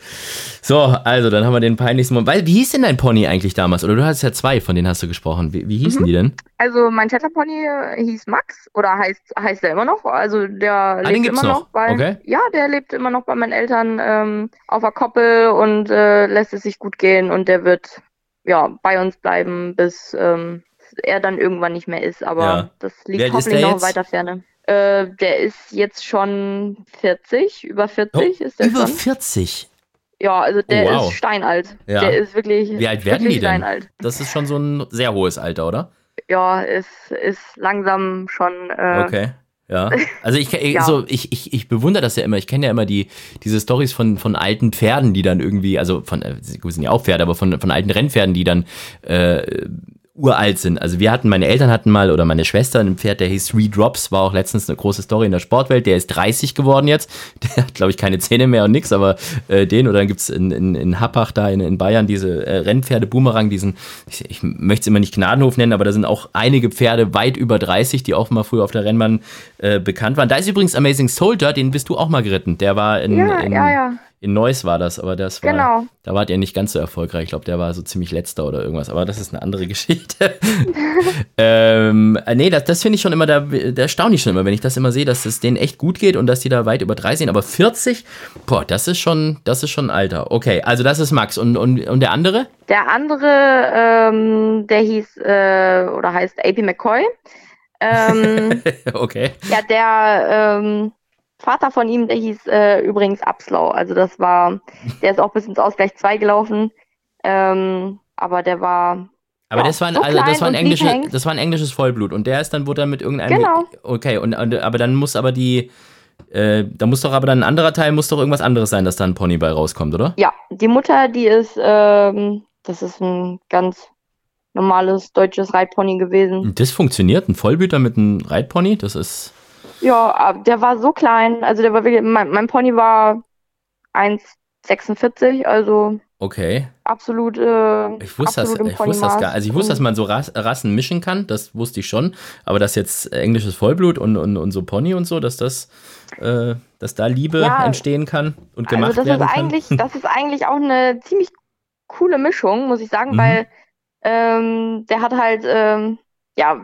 So, also dann haben wir den peinlichsten Moment. Wie hieß denn dein Pony eigentlich damals? Oder du hattest ja zwei, von denen hast du gesprochen. Wie, wie hießen mhm. die denn? Also mein Chatterpony hieß Max oder heißt, heißt er immer noch. Also der ah, lebt immer noch, noch bei, okay. ja, der lebt immer noch bei meinen Eltern ähm, auf der Koppel und äh, lässt es sich gut gehen und der wird ja bei uns bleiben bis ähm, er dann irgendwann nicht mehr ist. Aber ja. das liegt hoffentlich noch weiter Ferne. Äh, der ist jetzt schon 40, über 40 oh, ist der Über schon. 40? Ja, also der oh, wow. ist steinalt. Ja. Der ist wirklich Wie alt werden die denn? Steinalt. Das ist schon so ein sehr hohes Alter, oder? Ja, es ist langsam schon. Äh, okay. Ja, also ich, ich, ja. so, ich, ich, ich bewundere das ja immer. Ich kenne ja immer die, diese Stories von, von alten Pferden, die dann irgendwie, also von, äh, sie sind ja auch Pferde, aber von, von alten Rennpferden, die dann äh, uralt sind. Also wir hatten, meine Eltern hatten mal, oder meine Schwester, ein Pferd, der hieß Three Drops, war auch letztens eine große Story in der Sportwelt, der ist 30 geworden jetzt, der hat, glaube ich, keine Zähne mehr und nix, aber äh, den, oder dann gibt's in, in, in Happach da in, in Bayern diese äh, Rennpferde, Boomerang, diesen, ich, ich möchte es immer nicht Gnadenhof nennen, aber da sind auch einige Pferde weit über 30, die auch mal früher auf der Rennbahn äh, bekannt waren. Da ist übrigens Amazing Soldier, den bist du auch mal geritten, der war in, ja, in ja, ja in Neuss war das, aber das war, genau. da wart ihr nicht ganz so erfolgreich. Ich glaube, der war so ziemlich letzter oder irgendwas, aber das ist eine andere Geschichte. ähm, äh, nee, das, das finde ich schon immer, da, da erstaune ich schon immer, wenn ich das immer sehe, dass es denen echt gut geht und dass die da weit über drei sind. Aber 40, boah, das ist schon, das ist schon Alter. Okay, also das ist Max. Und, und, und der andere? Der andere, ähm, der hieß äh, oder heißt AP McCoy. Ähm, okay. ja, der ähm, Vater von ihm, der hieß äh, übrigens Abslau. Also das war, der ist auch bis ins Ausgleich 2 gelaufen. Ähm, aber der war. Aber ja, das, war ein, so also, das, war ein englische, das war ein englisches Vollblut und der ist dann, wurde dann mit irgendeinem. Genau. Okay, und, und aber dann muss aber die. Äh, da muss doch aber dann ein anderer Teil, muss doch irgendwas anderes sein, dass da ein Pony bei rauskommt, oder? Ja, die Mutter, die ist, ähm, das ist ein ganz normales deutsches Reitpony gewesen. Das funktioniert, ein Vollblüter mit einem Reitpony, das ist. Ja, der war so klein. Also der war wirklich, mein, mein Pony war 1,46, also Okay. absolut, äh, Ich wusste, das, absolut im ich wusste das gar. Also ich wusste, dass man so Ras Rassen mischen kann, das wusste ich schon. Aber dass jetzt englisches Vollblut und, und, und so Pony und so, dass das, äh, dass da Liebe Ja. entstehen kann und gemacht Also das werden ist kann. eigentlich, das ist eigentlich auch eine ziemlich coole Mischung, muss ich sagen, Mhm. weil ähm, der hat halt, ähm, ja,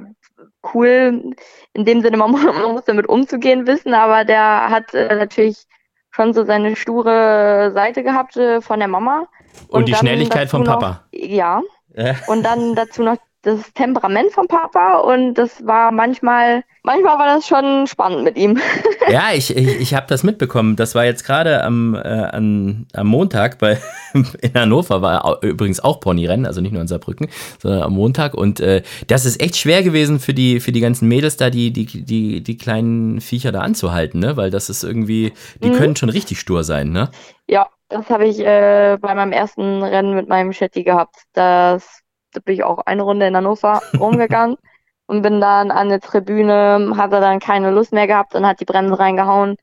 cool in dem Sinne, man, mu- man muss damit umzugehen wissen, aber der hat äh, natürlich schon so seine sture Seite gehabt äh, von der Mama. Und die dann Schnelligkeit vom noch, Papa. Ja, Ja. und dann dazu noch das Temperament vom Papa und das war manchmal, manchmal war das schon spannend mit ihm. Ja, ich, ich, ich habe das mitbekommen. Das war jetzt gerade am, äh, an, am Montag bei in Hannover war übrigens auch Ponyrennen, also nicht nur in Saarbrücken, sondern am Montag. Und äh, das ist echt schwer gewesen für die für die ganzen Mädels da, die die die die kleinen Viecher da anzuhalten, ne? Weil das ist irgendwie, die Mhm. können schon richtig stur sein, ne? Ja, das habe ich äh, bei meinem ersten Rennen mit meinem Shetty gehabt. Das, da bin ich auch eine Runde in Hannover rumgegangen und bin dann an der Tribüne, hatte dann keine Lust mehr gehabt und hat die Bremse reingehauen.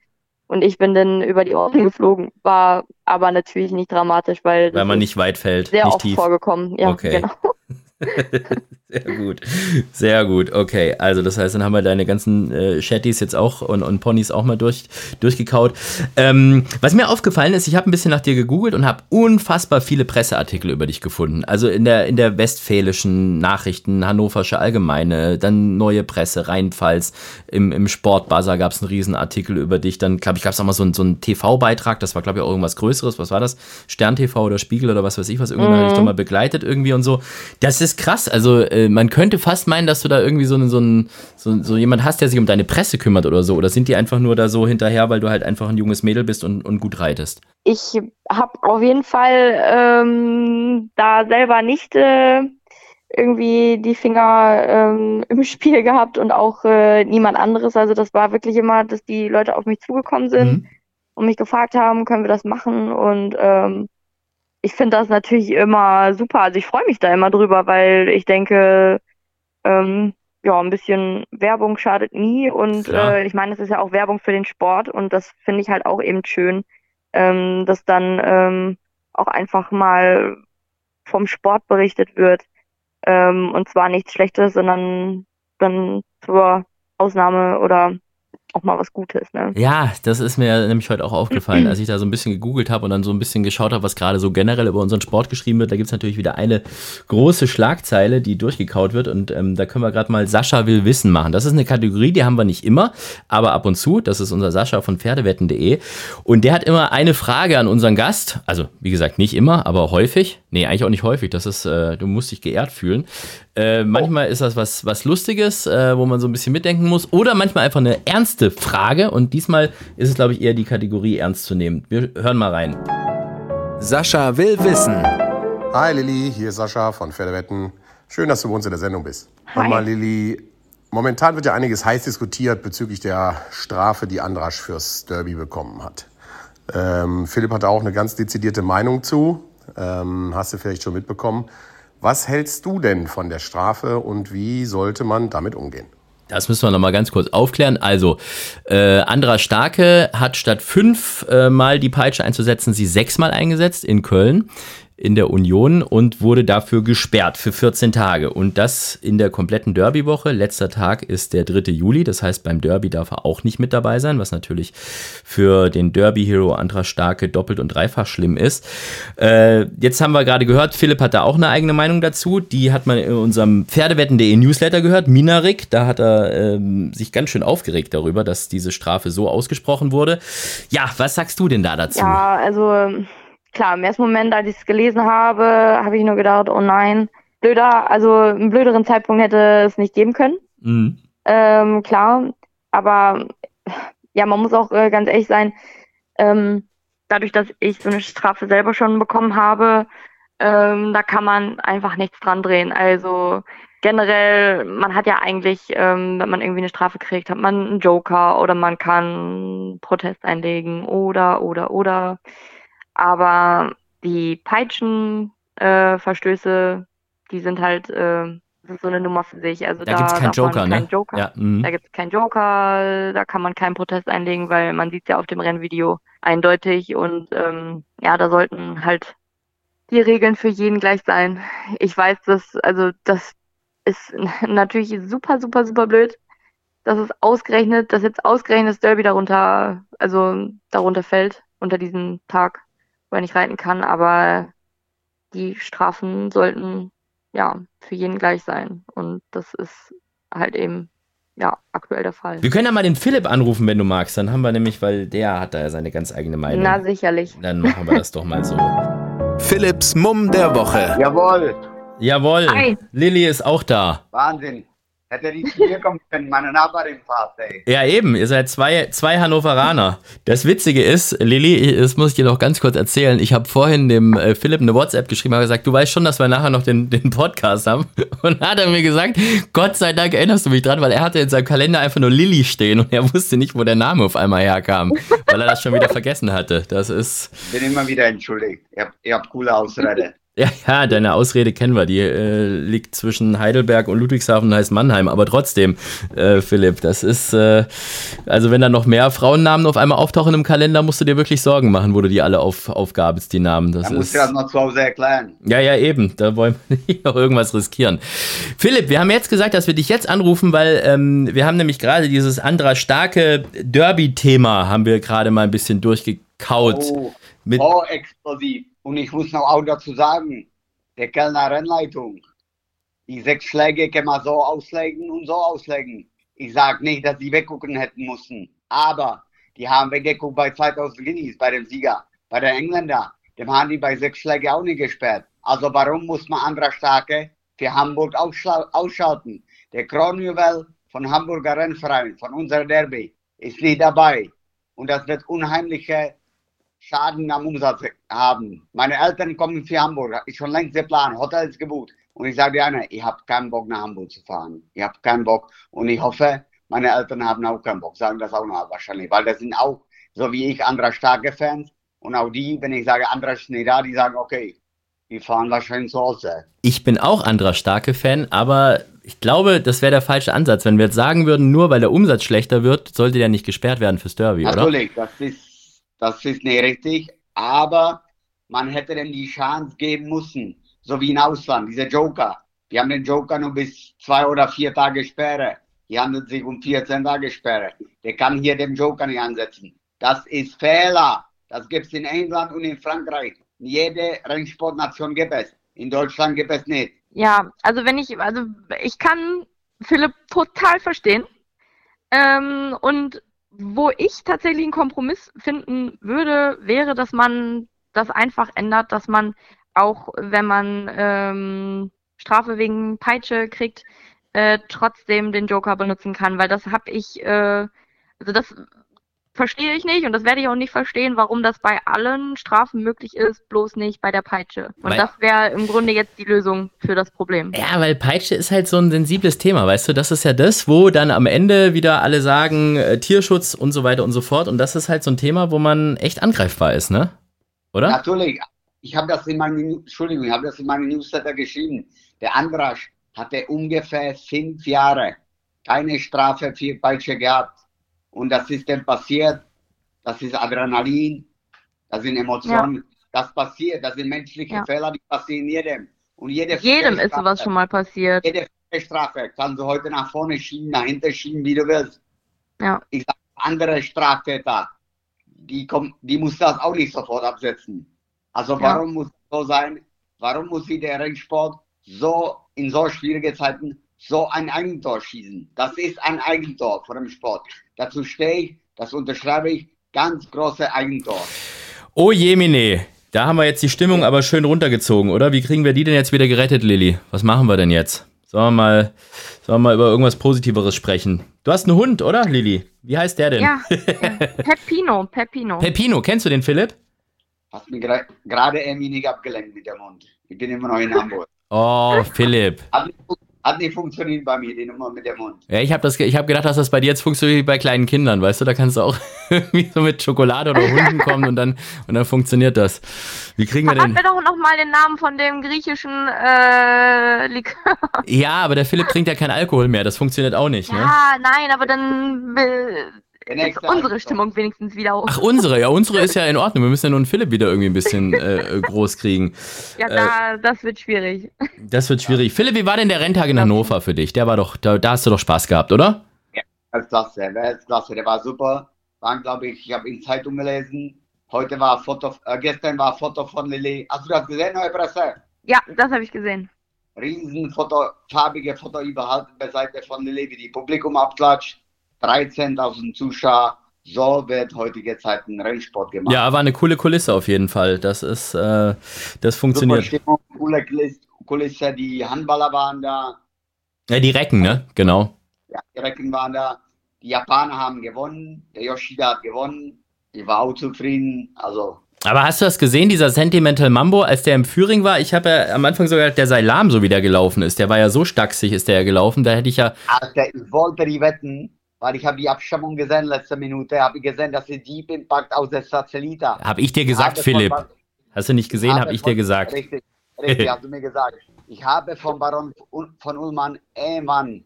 Und ich bin dann über die Ordnung geflogen. War aber natürlich nicht dramatisch, weil Weil man nicht weit fällt, sehr oft tief. vorgekommen. Ja, Okay. genau. Sehr gut. Sehr gut. Okay, also das heißt, dann haben wir deine ganzen äh, Chattys jetzt auch und, und Ponys auch mal durch, durchgekaut. Ähm, was mir aufgefallen ist, ich habe ein bisschen nach dir gegoogelt und habe unfassbar viele Presseartikel über dich gefunden. Also in der, in der westfälischen Nachrichten, Hannoversche Allgemeine, dann Neue Presse, Rheinpfalz, im, im Sportbuzzer gab es einen Riesenartikel über dich. Dann, glaube ich, gab es auch mal so, einen- so einen TV-Beitrag, das war, glaube ich, auch irgendwas Größeres. Was war das? Stern TV oder Spiegel oder was weiß ich, was irgendwann habe ich doch mal begleitet irgendwie und so. Das ist krass. Also äh, man könnte fast meinen, dass du da irgendwie so, so, so, so jemand hast, der sich um deine Presse kümmert oder so. Oder sind die einfach nur da so hinterher, weil du halt einfach ein junges Mädel bist und, und gut reitest? Ich habe auf jeden Fall ähm, da selber nicht äh, irgendwie die Finger ähm, im Spiel gehabt und auch äh, niemand anderes. Also das war wirklich immer, dass die Leute auf mich zugekommen sind Mhm. und mich gefragt haben, können wir das machen? Und ähm, ich finde das natürlich immer super. Also ich freue mich da immer drüber, weil ich denke, ähm, ja, ein bisschen Werbung schadet nie. Und äh, ich meine, es ist ja auch Werbung für den Sport und das finde ich halt auch eben schön, ähm, dass dann ähm, auch einfach mal vom Sport berichtet wird. Ähm, und zwar nichts Schlechtes, sondern dann zur Ausnahme oder auch mal was Gutes, ne? Ja, das ist mir nämlich heute auch aufgefallen, als ich da so ein bisschen gegoogelt habe und dann so ein bisschen geschaut habe, was gerade so generell über unseren Sport geschrieben wird. Da gibt's natürlich wieder eine große Schlagzeile, die durchgekaut wird und ähm, da können wir gerade mal Sascha will Wissen machen. Das ist eine Kategorie, die haben wir nicht immer, aber ab und zu. Das ist unser Sascha von Pferdewetten.de und der hat immer eine Frage an unseren Gast. Also, wie gesagt, nicht immer, aber häufig. Nee, eigentlich auch nicht häufig. Das ist, äh, du musst dich geehrt fühlen. Äh, manchmal ist das was, was Lustiges, äh, wo man so ein bisschen mitdenken muss. Oder manchmal einfach eine ernste Frage. Und diesmal ist es, glaube ich, eher die Kategorie ernst zu nehmen. Wir hören mal rein. Sascha will wissen. Hi Lilly, hier ist Sascha von Pferdewetten. Schön, dass du bei uns in der Sendung bist. Hi. Mal Lilly, momentan wird ja einiges heiß diskutiert bezüglich der Strafe, die Andrasch fürs Derby bekommen hat. Ähm, Philipp hatte auch eine ganz dezidierte Meinung zu. Ähm, hast du vielleicht schon mitbekommen. Was hältst du denn von der Strafe und wie sollte man damit umgehen? Das müssen wir nochmal ganz kurz aufklären. Also, äh, Andra Starke hat statt fünf äh, die Peitsche einzusetzen, sie sechsmal eingesetzt in Köln in der Union und wurde dafür gesperrt für 14 Tage. Und das in der kompletten Derby-Woche. Letzter Tag ist der 3. Juli. Das heißt, beim Derby darf er auch nicht mit dabei sein, was natürlich für den Derby-Hero Andra Starke doppelt und dreifach schlimm ist. Äh, jetzt haben wir gerade gehört, Philipp hat da auch eine eigene Meinung dazu. Die hat man in unserem Pferdewetten.de Newsletter gehört. Minarik, da hat er ähm, sich ganz schön aufgeregt darüber, dass diese Strafe so ausgesprochen wurde. Ja, was sagst du denn da dazu? Ja, also klar, im ersten Moment, als ich es gelesen habe, habe ich nur gedacht, oh nein, blöder, also einen blöderen Zeitpunkt hätte es nicht geben können. Mhm. Ähm, klar, aber ja, man muss auch äh, ganz ehrlich sein, ähm, dadurch, dass ich so eine Strafe selber schon bekommen habe, ähm, da kann man einfach nichts dran drehen. Also generell, man hat ja eigentlich, ähm, wenn man irgendwie eine Strafe kriegt, hat man einen Joker oder man kann Protest einlegen oder, oder, oder. Aber die Peitschenverstöße, äh, die sind halt äh, so eine Nummer für sich. Also da, da gibt es keinen Joker, ne? Joker. Ja, mhm. Da gibt es keinen Joker, da kann man keinen Protest einlegen, weil man sieht ja auf dem Rennvideo eindeutig und ähm, ja, da sollten halt die Regeln für jeden gleich sein. Ich weiß, dass, also das ist natürlich super, super, super blöd, dass es ausgerechnet, dass jetzt ausgerechnet das Derby darunter, also darunter fällt, unter diesem Tag, wo er nicht reiten kann, aber die Strafen sollten ja für jeden gleich sein. Und das ist halt eben ja, aktuell der Fall. Wir können ja mal den Philipp anrufen, wenn du magst. Dann haben wir nämlich, weil der hat da ja seine ganz eigene Meinung. Na, sicherlich. Dann machen wir das doch mal so. Philipps Mumm der Woche. Jawohl. Jawohl. Hi. Lilly ist auch da. Wahnsinn. Hätte die zu mir kommen können, meine Nachbarin fast, ey. Ja, eben. Ihr seid zwei, zwei Hannoveraner. Das Witzige ist, Lilly, das muss ich dir noch ganz kurz erzählen. Ich habe vorhin dem äh, Philipp eine WhatsApp geschrieben, habe gesagt, du weißt schon, dass wir nachher noch den, den Podcast haben. Und hat er mir gesagt, Gott sei Dank erinnerst du mich dran, weil er hatte in seinem Kalender einfach nur Lilly stehen und er wusste nicht, wo der Name auf einmal herkam, weil er das schon wieder vergessen hatte. Das ist. Bin immer wieder entschuldigt. Ihr habt, ihr habt coole Ausrede. Ja, ja, deine Ausrede kennen wir. Die äh, liegt zwischen Heidelberg und Ludwigshafen und heißt Mannheim. Aber trotzdem, äh, Philipp, das ist, äh, also wenn da noch mehr Frauennamen auf einmal auftauchen im Kalender, musst du dir wirklich Sorgen machen, wo du die alle auf, aufgabst, die Namen. Das da musst du das noch zu Hause erklären. Ja, ja, eben. Da wollen wir nicht noch irgendwas riskieren. Philipp, wir haben jetzt gesagt, dass wir dich jetzt anrufen, weil ähm, wir haben nämlich gerade dieses andere starke Derby-Thema haben wir gerade mal ein bisschen durchgekaut. Oh, mit oh explosiv. Und ich muss noch auch dazu sagen, der Kellner Rennleitung, die sechs Schläge kann man so auslegen und so auslegen. Ich sage nicht, dass sie weggucken hätten müssen, aber die haben weggeguckt bei 2000 Guineas, bei dem Sieger, bei den Engländer. Dem haben die bei sechs Schlägen auch nicht gesperrt. Also warum muss man andere Starke für Hamburg ausschalten? Der Kronjuwel von Hamburger Rennverein, von unserer Derby, ist nicht dabei. Und das wird unheimliche Schaden am Umsatz haben. Meine Eltern kommen für Hamburg, ich schon längst geplant, Hotels gebucht. Und ich sage dir eine, ich habe keinen Bock nach Hamburg zu fahren. Ich habe keinen Bock. Und ich hoffe, meine Eltern haben auch keinen Bock, sagen das auch noch wahrscheinlich, weil das sind auch, so wie ich, andere starke Fans. Und auch die, wenn ich sage, andere ist nicht da, die sagen, okay, wir fahren wahrscheinlich zu Hause. Ich bin auch anderer starke Fan, aber ich glaube, das wäre der falsche Ansatz. Wenn wir jetzt sagen würden, nur weil der Umsatz schlechter wird, sollte der nicht gesperrt werden fürs Derby, Natürlich, oder? Natürlich, das ist das ist nicht richtig, aber man hätte denn die Chance geben müssen, so wie in Ausland, dieser Joker. Die haben den Joker nur bis zwei oder vier Tage Sperre. Die handelt sich um 14 Tage Sperre. Der kann hier den Joker nicht ansetzen. Das ist Fehler. Das gibt es in England und in Frankreich. In jede Rennsportnation gibt es. In Deutschland gibt es nicht. Ja, also wenn ich, also ich kann Philipp total verstehen. Ähm, und wo ich tatsächlich einen Kompromiss finden würde, wäre, dass man das einfach ändert, dass man auch, wenn man ähm, Strafe wegen Peitsche kriegt, äh, trotzdem den Joker benutzen kann, weil das habe ich, äh, also das verstehe ich nicht und das werde ich auch nicht verstehen, warum das bei allen Strafen möglich ist, bloß nicht bei der Peitsche. Und weil, das wäre im Grunde jetzt die Lösung für das Problem. Ja, weil Peitsche ist halt so ein sensibles Thema, weißt du, das ist ja das, wo dann am Ende wieder alle sagen, äh, Tierschutz und so weiter und so fort. Und das ist halt so ein Thema, wo man echt angreifbar ist, ne? Oder? Natürlich. Ich habe das in meinem, Entschuldigung, ich habe das in meinem Newsletter geschrieben. Der Andrasch hatte ungefähr fünf Jahre keine Strafe für Peitsche gehabt. Und das ist dann passiert, das ist Adrenalin, das sind Emotionen, ja. das passiert, das sind menschliche ja. Fehler, die passieren jedem. Und jede jedem ist sowas schon mal passiert. Jede Strafe kannst du heute nach vorne schieben, nach hinten schieben, wie du willst. Ja. Ich sage, andere Straftäter, die, kommen, die muss das auch nicht sofort absetzen. Also warum muss es so sein? Warum muss wie der Rennsport so in so schwierigen Zeiten so ein Eigentor schießen? Das ist ein Eigentor vor dem Sport. Dazu stehe ich, das unterschreibe ich, ganz große Eigentor. Oh Jemine, da haben wir jetzt die Stimmung aber schön runtergezogen, oder? Wie kriegen wir die denn jetzt wieder gerettet, Lilly? Was machen wir denn jetzt? Sollen wir mal, sollen wir mal über irgendwas Positiveres sprechen? Du hast einen Hund, oder, Lilly? Wie heißt der denn? Ja, ja. Pepino, Pepino. Pepino, kennst du den, Philipp? Hast mich gra- gerade ein wenig abgelenkt mit dem Mund. Ich bin immer noch in Hamburg. Oh, Philipp. Hat fu- hat nicht funktioniert bei mir, die Nummer mit dem Mund. Ja, ich habe das, ge- ich habe gedacht, dass das bei dir jetzt funktioniert wie bei kleinen Kindern, weißt du? Da kannst du auch irgendwie so mit Schokolade oder Hunden kommen und dann und dann funktioniert das. Wie kriegen wir Verrat denn? mir doch nochmal den Namen von dem griechischen äh, Likör. Ja, aber der Philipp trinkt ja keinen Alkohol mehr. Das funktioniert auch nicht, ne? Ja, nein, aber dann ist nächste unsere. Stimmung wenigstens wieder hoch. Ach, unsere, ja, unsere ist ja in Ordnung. Wir müssen ja nur einen Philipp wieder irgendwie ein bisschen äh, groß kriegen. Ja, äh, da, das wird schwierig. Das wird schwierig. Philipp, wie war denn der Renntag in Hannover für dich? Der war doch, da, da hast du doch Spaß gehabt, oder? Weltklasse, Weltklasse, der war super. War, glaube ich, ich habe in Zeitung gelesen. Heute war ein Foto, äh, gestern war ein Foto von Lilly. Hast du das gesehen, neue Presse? Ja, das habe ich gesehen. Riesenfoto, farbige Foto überall bei Seite von Lilly, wie die Publikum abklatscht. 13.000 Zuschauer. So wird heutige Zeiten Rennsport gemacht. Ja, war eine coole Kulisse auf jeden Fall. Das ist, äh, das Super funktioniert. Stimmung, coole Kulis- Kulisse, die Handballer waren da, Ja, die Recken, ne? Genau. ja, die Recken waren da, die Japaner haben gewonnen, der Yoshida hat gewonnen, ich war auch zufrieden, also Aber hast du das gesehen, dieser Sentimental Mambo, als der im Führing war? Ich habe ja am Anfang sogar, gedacht, der sei lahm, so wie der gelaufen ist. Der war ja so stacksig, ist der ja gelaufen. Da hätte ich ja. Alter, ich wollte die wetten, weil ich habe die Abstimmung gesehen letzte Minute, habe ich gesehen, dass sie Deep Impact aus der Satellita. Hab ich dir gesagt, Habe von Philipp. Bar- Hast du nicht gesehen, habe ich dir von- gesagt. Richtig, richtig, hast du mir gesagt. Ich habe von Baron von Ullmann Ehmann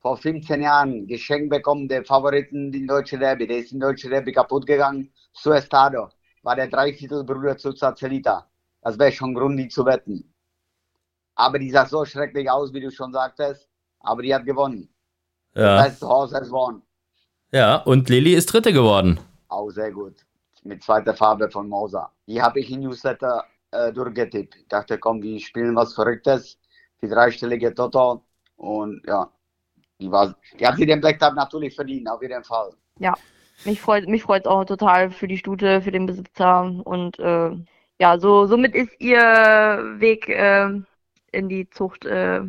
vor 15 Jahren geschenkt bekommen, der Favoriten in Deutsche Derby. Der ist in Deutsche Derby kaputt gegangen. Su Estado war der Dreiviertelbruder zu Satellita. Das wäre schon Grund, die zu wetten. Aber die sah so schrecklich aus, wie du schon sagtest. Aber die hat gewonnen. Ja. Best Horse has won. ja, und Lilly ist Dritte geworden. Auch sehr gut. Mit zweiter Farbe von Moser. Die habe ich in Newsletter äh, durchgetippt. Ich dachte, komm, wir spielen was Verrücktes. Die dreistellige Toto. Und ja, die, war, die hat sie den Black Tab natürlich verdient, auf jeden Fall. Mich freut mich freut's auch total für die Stute, für den Besitzer und äh, ja, so somit ist ihr Weg äh, in die Zucht äh,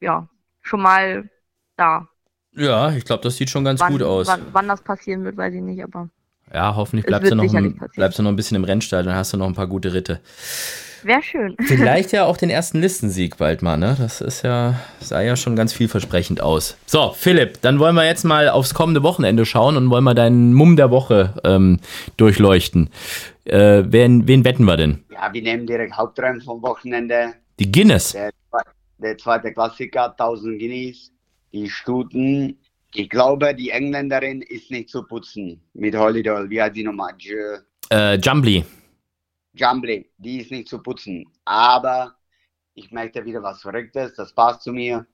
ja schon mal da. Ja, ich glaube, das sieht schon ganz Wann, gut aus. Wann, wann das passieren wird, weiß ich nicht, aber Ja, hoffentlich Es bleibst du, noch ein, bleibst du noch ein bisschen im Rennstall, dann hast du noch ein paar gute Ritte. wäre schön. Vielleicht ja auch den ersten Listensieg bald mal, ne? Das ist ja, sah ja schon ganz vielversprechend aus. So, Philipp, dann wollen wir jetzt mal aufs kommende Wochenende schauen und wollen mal deinen Mumm der Woche ähm, durchleuchten. Äh, wen, wen wetten wir denn? Ja, wir nehmen direkt Hauptrennen vom Wochenende. Die Guinness. Der, der zweite Klassiker, 1000 Guineas. Die Stuten. Ich glaube, die Engländerin ist nicht zu putzen. Mit Holiday, wie heißt die nochmal? Je, Äh, Jumbly. Jumbly, die ist nicht zu putzen. Aber ich möchte wieder was Verrücktes, das passt zu mir.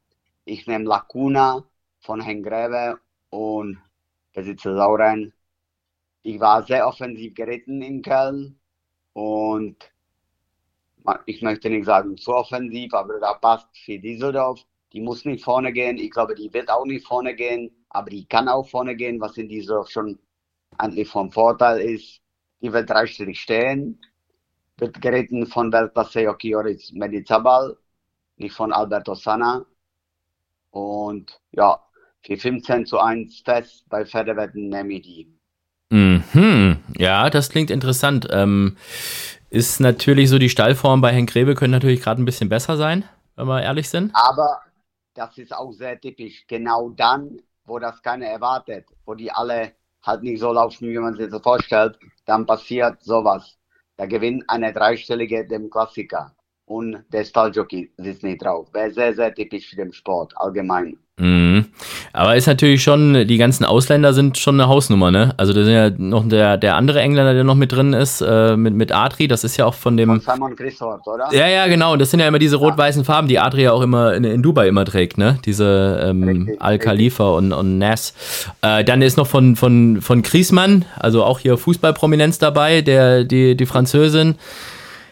Ich nehme Lacuna von Herrn Greve und Besitzer Lauren. Ich war sehr offensiv geritten in Köln und ich möchte nicht sagen zu offensiv, aber da passt für Düsseldorf. Die muss nicht vorne gehen. Ich glaube, die wird auch nicht vorne gehen, aber die kann auch vorne gehen, was in Düsseldorf schon eigentlich vom Vorteil ist. Die wird dreistellig stehen wird geritten von Weltklasse Jokioris Medizabal, nicht von Alberto Sana. Und ja, für 15 zu 1 fest bei Pferdewetten nehme ich die. Mhm. Ja, das klingt interessant. Ähm, ist natürlich so, die Stallform bei Henk Grebe können natürlich gerade ein bisschen besser sein, wenn wir ehrlich sind. Aber das ist auch sehr typisch. Genau dann, wo das keiner erwartet, wo die alle halt nicht so laufen, wie man sich das vorstellt, dann passiert sowas. Da gewinnt eine dreistellige dem Klassiker. Und der Stalljockey sitzt nicht drauf. Wäre sehr, sehr typisch für den Sport allgemein. Mhm. Aber ist natürlich schon, die ganzen Ausländer sind schon eine Hausnummer, ne? Also da sind ja noch der, der andere Engländer, der noch mit drin ist, äh, mit, mit Adri, das ist ja auch von Von dem. Simon Christoph, oder? Ja, ja, genau. Das sind ja immer diese rot-weißen Farben, die Adri ja auch immer in, in Dubai immer trägt, ne? Diese ähm, Al-Khalifa und, und Nas. Äh, dann ist noch von, von, von Griezmann, also auch hier Fußballprominenz dabei, der, die, die Französin.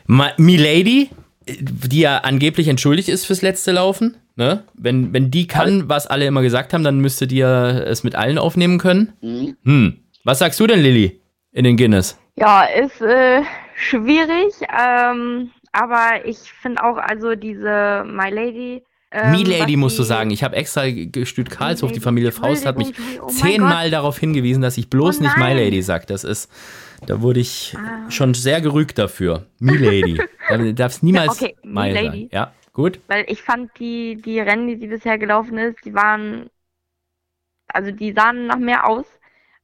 Ma Milady, die ja angeblich entschuldigt ist fürs letzte Laufen. Ne? Wenn, wenn die kann, was alle immer gesagt haben, dann müsste die ja es mit allen aufnehmen können. Mhm. Hm. Was sagst du denn, Lilly, in den Guinness? Ja, ist äh, schwierig, ähm, aber ich finde auch, also diese My Lady Ähm, Milady was musst du sagen. Ich habe extra gestüt Karlshof, die Familie Faust hat mich. Oh zehnmal Gott. darauf hingewiesen, dass ich bloß Oh nicht nein. Milady sage. Das ist, da wurde ich Ah. schon sehr gerügt dafür. Milady. Da darfst niemals okay, Milady. sagen. Ja, gut. Weil ich fand, die, die Rennen, die sie bisher gelaufen ist, die waren, also die sahen nach mehr aus.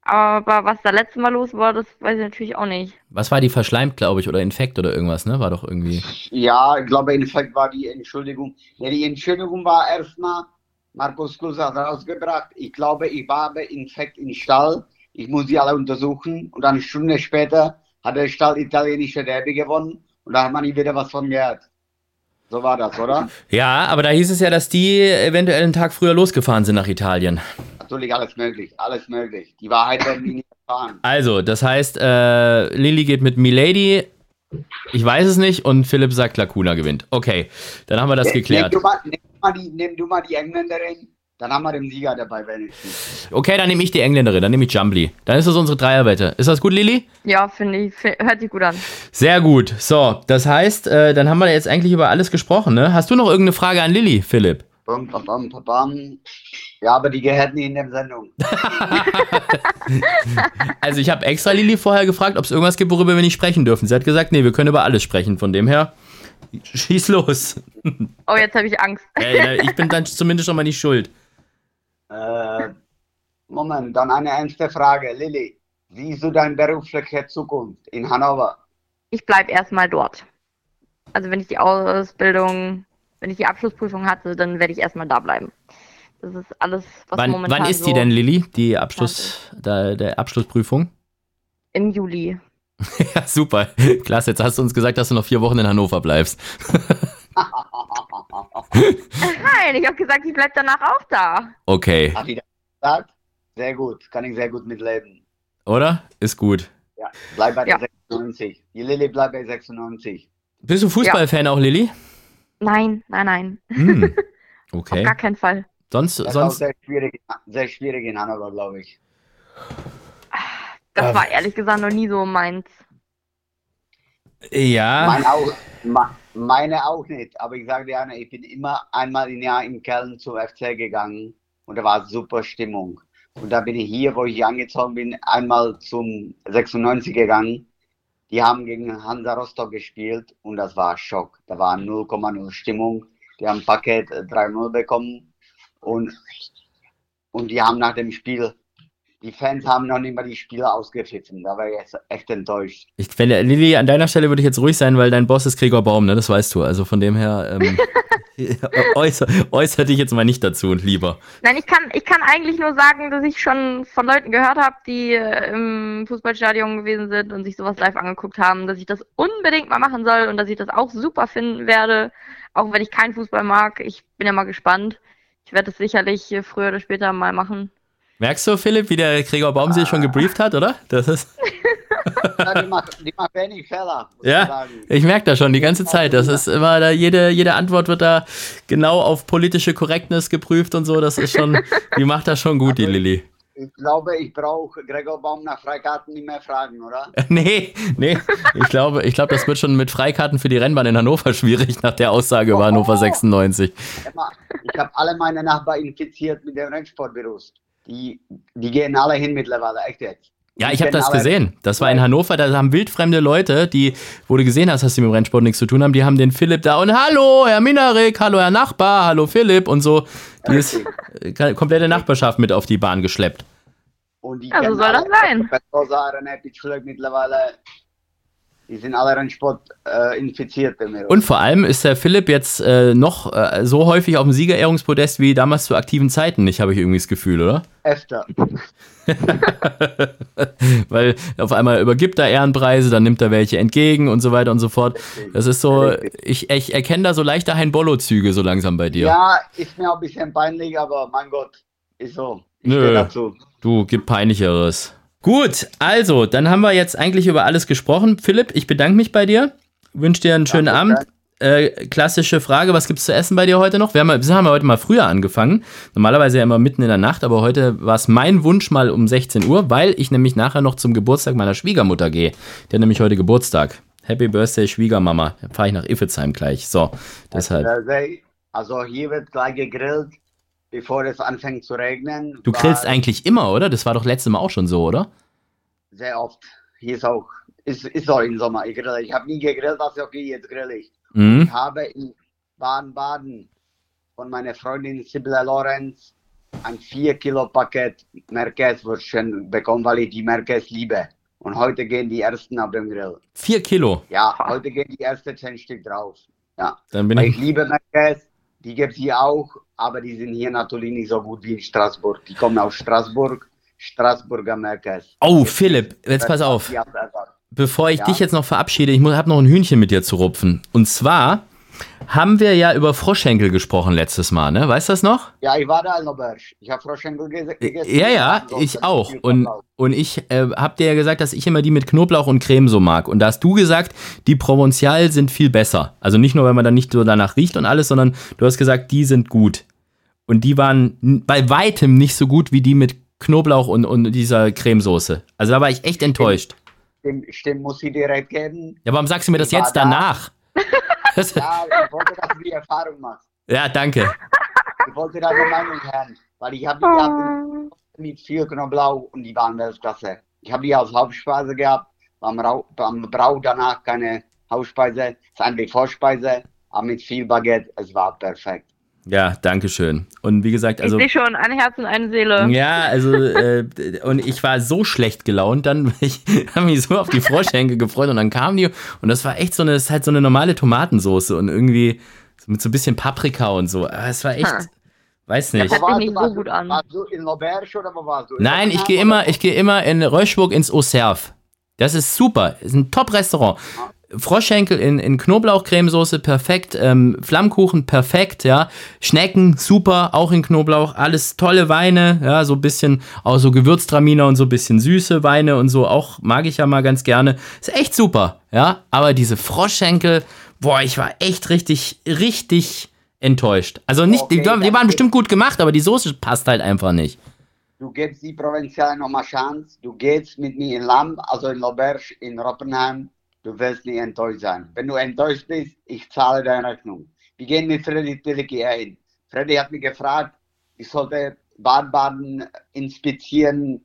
Aber was da letztes Mal los war, das weiß ich natürlich auch nicht. Was war die verschleimt, glaube ich, oder Infekt oder irgendwas, ne? War doch irgendwie. Ja, ich glaube, Infekt war die Entschuldigung. Ja, die Entschuldigung war erstmal, Markus Klus hat rausgebracht, ich glaube, ich habe Infekt im Stall, ich muss sie alle untersuchen. Und dann eine Stunde später hat der Stall italienische Derby gewonnen und da hat man nie wieder was von gehört. So war das, oder? Ja, aber da hieß es ja, dass die eventuell einen Tag früher losgefahren sind nach Italien. Natürlich alles möglich, alles möglich. Die Wahrheit werden die nicht erfahren. Also, das heißt, äh, Lilly geht mit Milady. Ich weiß es nicht und Philipp sagt, Lacuna gewinnt. Okay, dann haben wir das geklärt. Nimm du, mal, nimm, mal die, nimm du mal die Engländerin, dann haben wir den Sieger dabei wenigstens. Okay, dann nehme ich die Engländerin, dann nehme ich Jumbly. Dann ist das unsere Dreierwette. Ist das gut, Lilly? Ja, finde ich, hört sich gut an. Sehr gut. So, das heißt, äh, dann haben wir jetzt eigentlich über alles gesprochen, ne? Hast du noch irgendeine Frage an Lilly, Philipp? Bum, bum, bum, bum, bum. Ja, aber die gehört nie in der Sendung. Also, ich habe extra Lilly vorher gefragt, ob es irgendwas gibt, worüber wir nicht sprechen dürfen. Sie hat gesagt, nee, wir können über alles sprechen. Von dem her, schieß los. Oh, jetzt habe ich Angst. Äh, ich bin dann zumindest schon mal nicht schuld. Moment, dann eine ernste Frage. Lilly, siehst du deine berufliche Zukunft in Hannover? Ich bleibe erstmal dort. Also wenn ich die Ausbildung, wenn ich die Abschlussprüfung hatte, dann werde ich erstmal da bleiben. Das ist alles, was Wann, momentan wann ist so die denn, Lilly, die Abschluss, der, der Abschlussprüfung? im Juli. Ja, super. Klasse, jetzt hast du uns gesagt, dass du noch vier Wochen in Hannover bleibst. Nein, ich habe gesagt, ich bleibe danach auch da. Okay, Hat die das gesagt? Sehr gut, kann ich sehr gut mitleben. oder? Ist gut. Ja, bleib bei der Ja. 96. Die Lilly bleibt bei 96. Bist du Fußballfan auch, Lilly? Nein, nein, nein. Hm. Auf Okay. gar keinen Fall. Sonst, Das sonst. sehr schwierig, sehr schwierig in Hannover, glaube ich. Das Ah. war ehrlich gesagt noch nie so meins. Ja. Meine auch, meine auch nicht, aber ich sage dir, Anna, ich bin immer einmal im Jahr in Köln zum FC gegangen und da war super Stimmung. Und da bin ich hier, wo ich hier angezogen bin, einmal zum 96 gegangen. Die haben gegen Hansa Rostock gespielt und das war Schock. Da war 0,0 Stimmung. Die haben Paket äh, 3-0 bekommen und, und die haben nach dem Spiel, die Fans haben noch nicht mal die Spieler ausgepfiffen. Da war ich jetzt echt enttäuscht. Ich, wenn, Lilly, an deiner Stelle würde ich jetzt ruhig sein, weil dein Boss ist Gregor Baum, ne? Das weißt du. Also von dem her, ähm, äußer, äußer dich jetzt mal nicht dazu und lieber. Nein, ich kann, ich kann eigentlich nur sagen, dass ich schon von Leuten gehört habe, die äh, im Fußballstadion gewesen sind und sich sowas live angeguckt haben, dass ich das unbedingt mal machen soll und dass ich das auch super finden werde, auch wenn ich keinen Fußball mag. Ich bin ja mal gespannt. Ich werde es sicherlich äh, früher oder später mal machen. Merkst du, Philipp, wie der Gregor Baum sich schon gebrieft hat, oder? Das ist. Ja, die macht, die macht wenig Fehler, Ja, sagen. ich merke das schon die ganze Zeit. Das ist immer da, jede, jede Antwort wird da genau auf politische Correctness geprüft und so. Das ist schon, die macht das schon gut, die Lilly. Ich glaube, ich brauche Gregor Baum nach Freikarten nicht mehr fragen, oder? Nee, nee. Ich glaube, ich glaube, das wird schon mit Freikarten für die Rennbahn in Hannover schwierig nach der Aussage über Hannover 96. Emma, Ich habe alle meine Nachbarn infiziert mit dem Rennsportvirus. Die, die gehen alle hin mittlerweile, echt jetzt. Ja, Die ich habe das gesehen. Das war in Hannover, da haben wildfremde Leute, die, wo du gesehen hast, dass sie mit dem Rennsport nichts zu tun haben, die haben den Philipp da und Hallo, Herr Minarik, hallo, Herr Nachbar, hallo, Philipp und so. Die ist äh, komplette Nachbarschaft mit auf die Bahn geschleppt. Und die Ja, so kennen soll das sein. Mittlerweile. Die sind alle Rennsport äh, infiziert. Und vor allem ist der Philipp jetzt äh, noch äh, so häufig auf dem Siegerehrungspodest wie damals zu aktiven Zeiten nicht, habe ich irgendwie das Gefühl, oder? Öfter. Weil auf einmal übergibt er Ehrenpreise, dann nimmt er welche entgegen und so weiter und so fort. Das ist so, ich, ich erkenne da so leichte Hein-Bollo-Züge so langsam bei dir. Ja, ist mir auch ein bisschen peinlich, aber mein Gott, ist so. Ich Nö. Du, gib peinlicheres. Gut, also, dann haben wir jetzt eigentlich über alles gesprochen. Philipp, ich bedanke mich bei dir. Wünsche dir einen schönen Danke, Abend. Äh, klassische Frage, was gibt's zu essen bei dir heute noch? Wir haben, wir haben heute mal früher angefangen. Normalerweise ja immer mitten in der Nacht, aber heute war es mein Wunsch mal um 16 Uhr, weil ich nämlich nachher noch zum Geburtstag meiner Schwiegermutter gehe. Die hat nämlich heute Geburtstag. Happy Birthday, Schwiegermama. Da fahre ich nach Iffezheim gleich. So, deshalb. Also hier wird gleich gegrillt, bevor es anfängt zu regnen. Du grillst eigentlich immer, oder? Das war doch letztes Mal auch schon so, oder? Sehr oft. Hier ist auch, ist, ist auch im Sommer. Ich grille. Ich habe nie gegrillt, also okay, jetzt grill ich. Mhm. Ich habe in Baden-Baden von meiner Freundin Sibylle Lorenz ein 4 Kilo Paket Merkes-Würstchen bekommen, weil ich die Merkes liebe. Und heute gehen die ersten auf dem Grill. Vier Kilo. Ja, heute gehen die ersten 10 Stück drauf. Ja, Dann bin weil ich. ich liebe Merkes. Die gibt es hier auch, aber die sind hier natürlich nicht so gut wie in Straßburg. Die kommen aus Straßburg, Straßburger Merkes. Oh, Philipp, jetzt pass auf. Bevor ich Ja. dich jetzt noch verabschiede, ich habe noch ein Hühnchen mit dir zu rupfen. Und zwar haben wir ja über Froschenkel gesprochen letztes Mal, ne? Weißt du das noch? Ja, ich war da in Obersch. Ich habe Froschenkel ge- gegessen. Ja, ja, ich auch. Und, und ich äh, habe dir ja gesagt, dass ich immer die mit Knoblauch und Creme so mag. Und da hast du gesagt, die Provençal sind viel besser. Also nicht nur, weil man dann nicht so danach riecht und alles, sondern du hast gesagt, die sind gut. Und die waren bei weitem nicht so gut wie die mit Knoblauch und, und dieser Cremesoße. Also da war ich echt enttäuscht. Stimmt, stimmt, muss ich direkt geben. Ja, warum sagst du mir das jetzt da. danach? Das, Ja, ich wollte, dass du die Erfahrung machst. ja, danke. Ich wollte deine Meinung hören, weil ich habe die gehabt mit viel Knoblauch und die waren Weltklasse. Ich habe die als Hauptspeise gehabt, beim, Rau beim Brauch danach keine Hauptspeise, es ist eigentlich Vorspeise, aber mit viel Baguette, es war perfekt. Ja, danke schön. Und wie gesagt, also. ich sehe schon, ein Herz und eine Seele. Ja, also, äh, und ich war so schlecht gelaunt, dann ich habe mich so auf die Froschenkel gefreut und dann kamen die und das war echt so eine, das ist halt so eine normale Tomatensoße und irgendwie mit so ein bisschen Paprika und so. Aber es war echt, Ha. weiß nicht. hört sich nicht so gut an. Warst du in L'Auberge oder wo warst du? In Nein, ich gehe immer, ich gehe immer in Röschburg ins Auxerve. Das ist super, ist ein Top-Restaurant. Froschschenkel in, in Knoblauchcremesoße, perfekt. Ähm, Flammkuchen, perfekt, ja. Schnecken, super, auch in Knoblauch. Alles tolle Weine, ja, so ein bisschen, auch so Gewürztraminer und so ein bisschen süße Weine und so, auch mag ich ja mal ganz gerne. Ist echt super, ja. Aber diese Froschschenkel, boah, ich war echt richtig, richtig enttäuscht. Also nicht, die, Okay, die dann- waren bestimmt gut gemacht, aber die Soße passt halt einfach nicht. Du gibst die Provinzialen nochmal Chance. Du gehst mit mir in Lamm, also in L'Auberge, in Roppenheim. Du wirst nicht enttäuscht sein. Wenn du enttäuscht bist, ich zahle deine Rechnung. Wir gehen mit Freddy Tillicki ein. Freddy hat mich gefragt, ich sollte Baden-Baden inspizieren,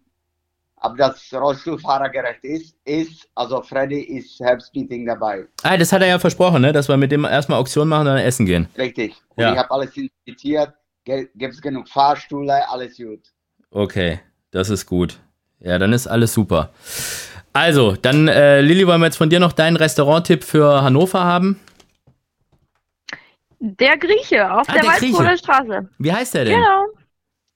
ob das Rollstuhlfahrergerecht ist. Ist, also Freddy ist Herbstmeeting dabei. Ah, das hat er ja versprochen, ne? dass wir mit dem erstmal Auktion machen und dann essen gehen. Richtig. Und Ja. ich habe alles inspiziert. Gibt es genug Fahrstühle, alles gut. Okay, das ist gut. Ja, dann ist alles super. Also, dann, äh, Lilly, wollen wir jetzt von dir noch deinen Restauranttipp für Hannover haben? Der Grieche auf Ah, der der. Waldbruder Straße. Wie heißt der denn? Genau.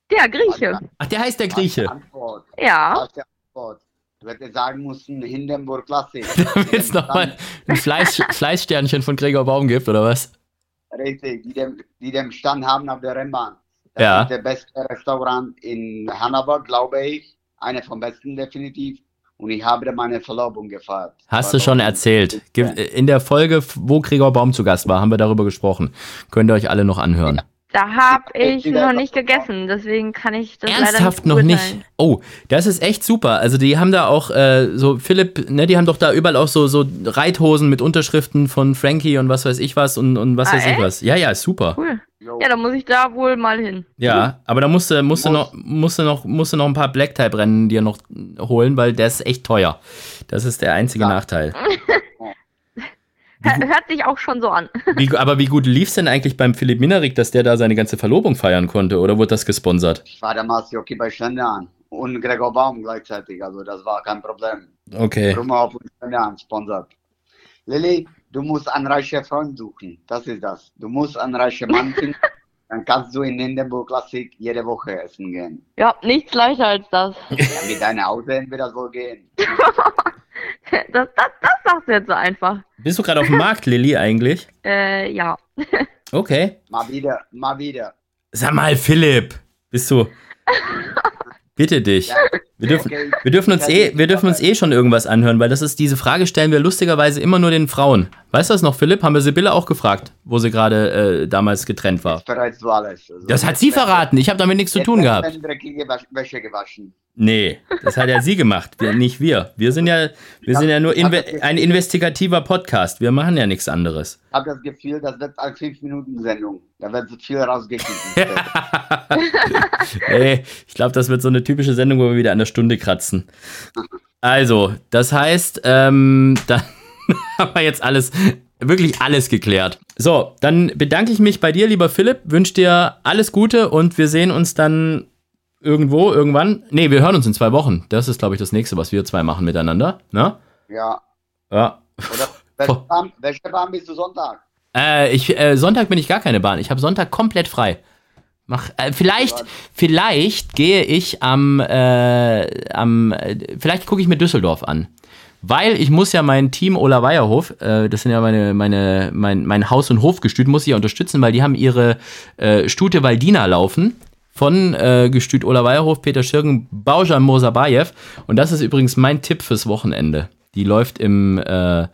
Der Grieche. Ach, der heißt der Grieche. Antwort. Ja. Das ist die Antwort. Du hättest sagen müssen, Hindenburg Klassik. Damit es nochmal ein Fleisch, Fleischsternchen von Gregor Baum gibt, oder was? Richtig, die dem, die dem Stand haben auf der Rennbahn. Das Ja. ist der beste Restaurant in Hannover, glaube ich. Einer vom besten definitiv. Und ich habe da meine Verlobung gefeiert. Hast du schon erzählt. In der Folge, wo Gregor Baum zu Gast war, haben wir darüber gesprochen. Könnt ihr euch alle noch anhören. Da habe ich noch nicht gegessen, deswegen kann ich das Ernsthaft leider noch nicht nicht. beurteilen. Oh, das ist echt super. Also die haben da auch äh, so Philipp, ne, die haben doch da überall auch so so Reithosen mit Unterschriften von Frankie und was weiß ich was und, und was Ah, weiß ich echt? was. Ja, ja, ist super. Cool. Ja, dann muss ich da wohl mal hin. Ja, aber da musst du musst du Muss. noch musst du noch musst du noch ein paar Black Type Rennen dir noch holen, weil der ist echt teuer. Das ist der einzige Ja. Nachteil. Hör- Hört sich auch schon so an. Wie, aber wie gut lief's denn eigentlich beim Philipp Minarik, dass der da seine ganze Verlobung feiern konnte oder wurde das gesponsert? Ich war damals Jockey bei Stendern und Gregor Baum gleichzeitig. Also das war kein Problem. Okay. Rumorhof und Stendern sponsert. Lilly, du musst einen reichen Freund suchen. Das ist das. Du musst einen reichen Mann finden. Dann kannst du in Hindenburg Klassik jede Woche essen gehen. Ja, nichts leichter als das. Ja, mit deiner Aussehen wird das wohl gehen. Das, das, das sagst du jetzt so einfach. Bist du gerade auf dem Markt, Lilly, eigentlich? Äh, ja. Okay. Mal wieder, mal wieder. Sag mal, Philipp, bist du. Bitte dich. Wir dürfen, wir dürfen uns eh, wir dürfen uns eh schon irgendwas anhören, weil das ist diese Frage stellen wir lustigerweise immer nur den Frauen. Weißt du das noch, Philipp? Haben wir Sibylle auch gefragt, wo sie gerade äh, damals getrennt war. Jetzt du alles. Also Das hat sie verraten. Ich habe damit nichts zu tun gehabt. Wäsche gewaschen. Nee, das hat ja sie gemacht, wir, nicht wir. Wir sind ja, wir sind ja nur inve ein investigativer Podcast. Wir machen ja nichts anderes. Ich habe das Gefühl, das wird eine 5-Minuten-Sendung. Da wird so viel rausgeschnitten. nee, ich glaube, das wird so eine typische Sendung, wo wir wieder an der Stunde kratzen. Also, das heißt, ähm, dann haben wir jetzt alles, wirklich alles geklärt. So, dann bedanke ich mich bei dir, lieber Philipp, wünsche dir alles Gute und wir sehen uns dann irgendwo, irgendwann. Nee, wir hören uns in zwei Wochen. Das ist, glaube ich, das nächste, was wir zwei machen miteinander. Ne? ja. Ja. Oder welche Bahn, welche Bahn bist du Sonntag? Äh, ich, äh, Sonntag bin ich gar keine Bahn. Ich habe Sonntag komplett frei. Mach, äh, vielleicht, vielleicht gehe ich am, äh, am, äh, vielleicht gucke ich mir Düsseldorf an. Weil ich muss ja mein Team Ola Weierhof, äh, das sind ja meine, meine, mein, mein Haus- und Hofgestüt, muss ich ja unterstützen, weil die haben ihre äh, Stute Waldina laufen von äh, Gestüt Ola Weierhof, Peter Schirgen, Baujan Mosabayev. Und das ist übrigens mein Tipp fürs Wochenende. Die läuft im, äh,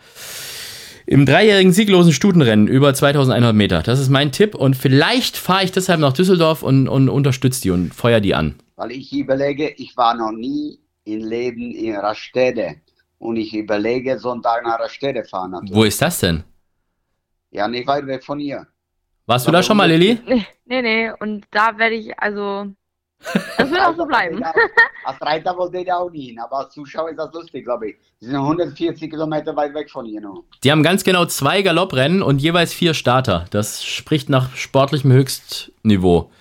im dreijährigen sieglosen Stutenrennen über 2100 Meter. Das ist mein Tipp. Und vielleicht fahre ich deshalb nach Düsseldorf und, und unterstütze die und feuer die an. Weil ich überlege, ich war noch nie im Leben in Rastede. Und ich überlege, Sonntag nach Rastede fahren. natürlich. Wo ist das denn? Ja, nicht weit weg von hier. Warst du da schon mal, Lilly? Nee, nee, nee. Und da werde ich, also. Das wird auch so bleiben. Als Reiter wollte ich da auch nie hin, aber als Zuschauer ist das lustig, glaube ich. Die sind 140 Kilometer weit weg von hier nur. Die haben ganz genau zwei Galopprennen und jeweils vier Starter. Das spricht nach sportlichem Höchstniveau.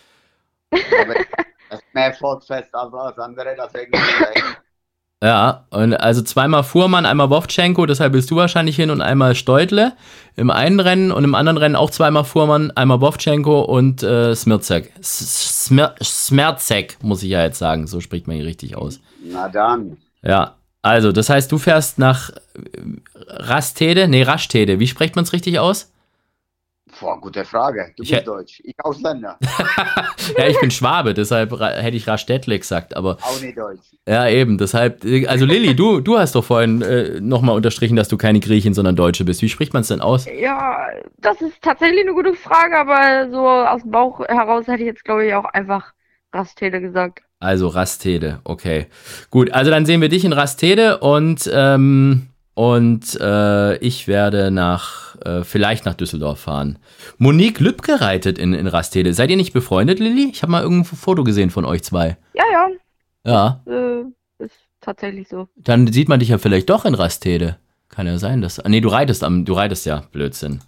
Aber das ist mehr Volksfest als alles andere, deswegen. Ja, und also zweimal Fuhrmann, einmal Wovchenko, deshalb bist du wahrscheinlich hin und einmal Steutle im einen Rennen und im anderen Rennen auch zweimal Fuhrmann, einmal Wovchenko und äh, Smirzek. Smerzek, muss ich ja jetzt sagen, so spricht man ihn richtig aus. Na dann. Ja, also das heißt, du fährst nach Rastede, nee, Raschtede, wie spricht man es richtig aus? Boah, gute Frage. Du Ich bist Deutsch. Ich Ausländer. Ja, ich bin Schwabe, deshalb hätte ich Rastädtle gesagt, aber Auch nicht Deutsch. ja, eben, deshalb, äh, also Lilly, du, du hast doch vorhin äh, nochmal unterstrichen, dass du keine Griechin, sondern Deutsche bist. Wie spricht man es denn aus? Ja, das ist tatsächlich eine gute Frage, aber so aus dem Bauch heraus hätte ich jetzt, glaube ich, auch einfach Rastele gesagt. Also Rastede, okay. Gut, also dann sehen wir dich in Rastede und, ähm, und äh, ich werde nach, äh, vielleicht nach Düsseldorf fahren. Monique Lübke reitet in, in Rastede. Seid ihr nicht befreundet, Lilly? Ich habe mal irgendein Foto gesehen von euch zwei. Ja, ja, Ja, äh, ist tatsächlich so. dann sieht man dich ja vielleicht doch in Rastede. Kann ja sein, dass. Ah, nee, du reitest am, du reitest ja, Blödsinn.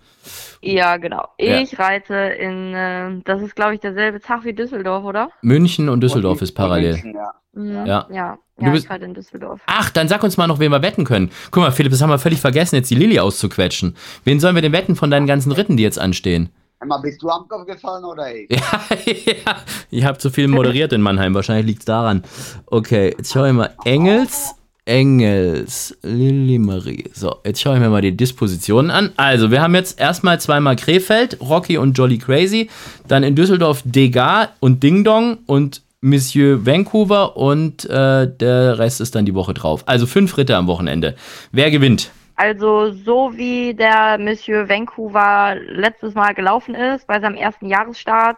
Ja, genau. Ja. Ich reite in, äh, das ist, glaube ich, derselbe Tag wie Düsseldorf, oder? München und Düsseldorf Und- ist parallel. München, ja. Mhm. Ja. Ja, ja, bist- ich reite in Düsseldorf. Ach, dann sag uns mal noch, wen wir wetten können. Guck mal, Philipp, das haben wir völlig vergessen, jetzt die Lilly auszuquetschen. Wen sollen wir denn wetten von deinen ganzen Ritten, die jetzt anstehen? Emma, bist du am Kopf gefallen oder ich? Ja, ja. Ich habe zu viel moderiert in Mannheim. Wahrscheinlich liegt's daran. Okay, jetzt schau ich mal. Engels, Engels, Lilly Marie. So, jetzt schaue ich mir mal die Dispositionen an. Also, wir haben jetzt erstmal zweimal Krefeld, Rocky und Jolly Crazy. Dann in Düsseldorf Degas und Ding Dong und Monsieur Vancouver und äh, der Rest ist dann die Woche drauf. Also fünf Ritte am Wochenende. Wer gewinnt? Also so wie der Monsieur Vancouver letztes Mal gelaufen ist, bei seinem ersten Jahresstart,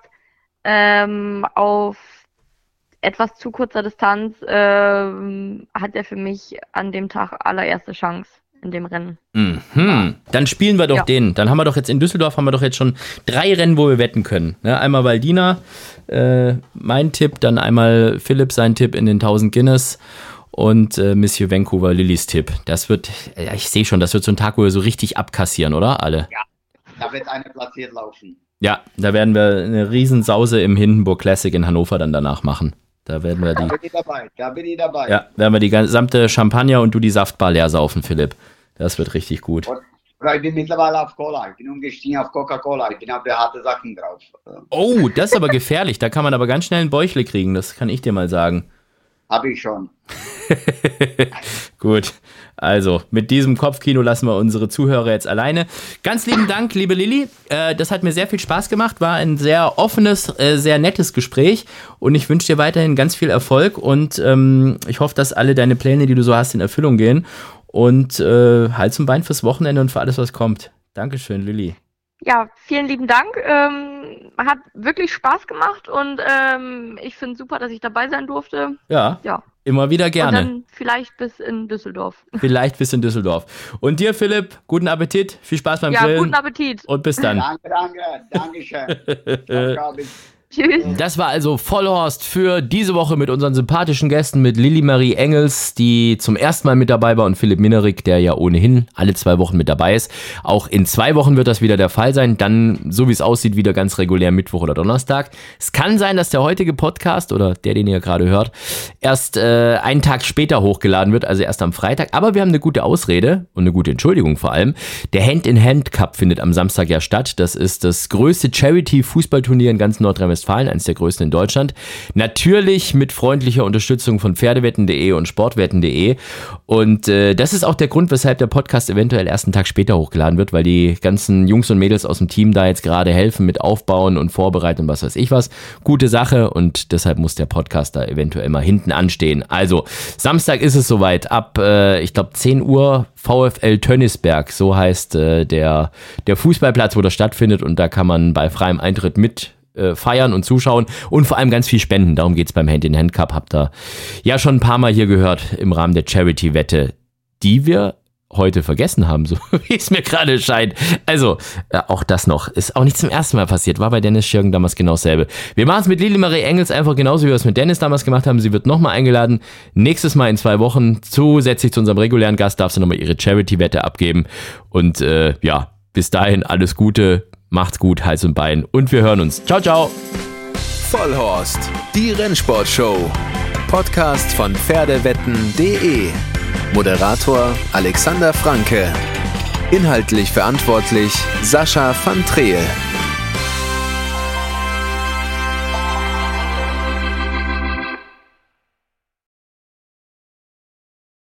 ähm, auf etwas zu kurzer Distanz, ähm, hat er für mich an dem Tag allererste Chance in dem Rennen. Mhm. Dann spielen wir doch Ja. den. Dann haben wir doch jetzt in Düsseldorf haben wir doch jetzt schon drei Rennen, wo wir wetten können. Ne? Einmal Valdina, äh, mein Tipp, dann einmal Philipp sein Tipp in den 1000 Guinness und äh, Monsieur Vancouver Lillys Tipp. Das wird, ja, ich sehe schon, das wird so ein Tag, wo wir so richtig abkassieren, oder? Alle. Da wird eine platziert laufen. Ja, da werden wir eine Riesensause im Hindenburg Classic in Hannover dann danach machen. Da werden wir Da die, bin ich dabei. Da bin ich dabei. ja, werden wir die gesamte Champagner und du die Saftbar leer saufen, Philipp. Das wird richtig gut. Oder ich bin mittlerweile auf Cola. Ich bin umgestiegen auf Coca-Cola. Ich bin auf der harte Sachen drauf. Oh, das ist aber gefährlich. Da kann man aber ganz schnell einen Bäuchle kriegen. Das kann ich dir mal sagen. Habe ich schon. Gut. Also, mit diesem Kopfkino lassen wir unsere Zuhörer jetzt alleine. Ganz lieben Dank, liebe Lilly. Äh, das hat mir sehr viel Spaß gemacht. War ein sehr offenes, äh, sehr nettes Gespräch. Und ich wünsche dir weiterhin ganz viel Erfolg. Und ähm, ich hoffe, dass alle deine Pläne, die du so hast, in Erfüllung gehen. Und äh, Hals und Bein fürs Wochenende und für alles, was kommt. Dankeschön, Lilly. Ja, vielen lieben Dank. Ähm, hat wirklich Spaß gemacht und ähm, ich finde super, dass ich dabei sein durfte. Ja. Ja. Immer wieder gerne. Und dann vielleicht bis in Düsseldorf. Vielleicht bis in Düsseldorf. Und dir, Philipp, guten Appetit, viel Spaß beim ja, Grillen. Ja, guten Appetit. Und bis dann. Danke, danke, danke schön. Tschüss. Das war also Vollhorst für diese Woche mit unseren sympathischen Gästen, mit Lilly Marie Engels, die zum ersten Mal mit dabei war, und Philipp Minerik, der ja ohnehin alle zwei Wochen mit dabei ist. Auch in zwei Wochen wird das wieder der Fall sein. Dann, so wie es aussieht, wieder ganz regulär Mittwoch oder Donnerstag. Es kann sein, dass der heutige Podcast oder der, den ihr gerade hört, erst äh, einen Tag später hochgeladen wird, also erst am Freitag. Aber wir haben eine gute Ausrede und eine gute Entschuldigung vor allem. Der Hand-in-Hand Cup findet am Samstag ja statt. Das ist das größte Charity-Fußballturnier in ganz Nordrhein-Westfalen. Nordrhein-Westfalen, eines der größten in Deutschland. Natürlich mit freundlicher Unterstützung von Pferdewetten.de und Sportwetten.de. Und äh, das ist auch der Grund, weshalb der Podcast eventuell erst einen Tag später hochgeladen wird, weil die ganzen Jungs und Mädels aus dem Team da jetzt gerade helfen mit Aufbauen und Vorbereiten und was weiß ich was. Gute Sache und deshalb muss der Podcast da eventuell mal hinten anstehen. Also, Samstag ist es soweit. Ab, äh, ich glaube, 10 Uhr VfL Tönnisberg, so heißt äh, der, der Fußballplatz, wo das stattfindet. Und da kann man bei freiem Eintritt mit äh, feiern und zuschauen und vor allem ganz viel spenden. Darum geht es beim Hand-in-Hand Cup. Habt ihr ja schon ein paar Mal hier gehört im Rahmen der Charity-Wette, die wir heute vergessen haben, so wie es mir gerade scheint. Also, äh, auch das noch. Ist auch nicht zum ersten Mal passiert. War bei Dennis Schirgen damals genau dasselbe. Wir machen es mit Lili Marie Engels einfach genauso, wie wir es mit Dennis damals gemacht haben. Sie wird nochmal eingeladen. Nächstes Mal in zwei Wochen zusätzlich zu unserem regulären Gast darf sie nochmal ihre Charity-Wette abgeben. Und äh, ja, bis dahin alles Gute. Macht's gut, Hals und Bein und wir hören uns. Ciao, ciao. Vollhorst, die Rennsportshow. Podcast von Pferdewetten.de. Moderator Alexander Franke. Inhaltlich verantwortlich Sascha van Treel.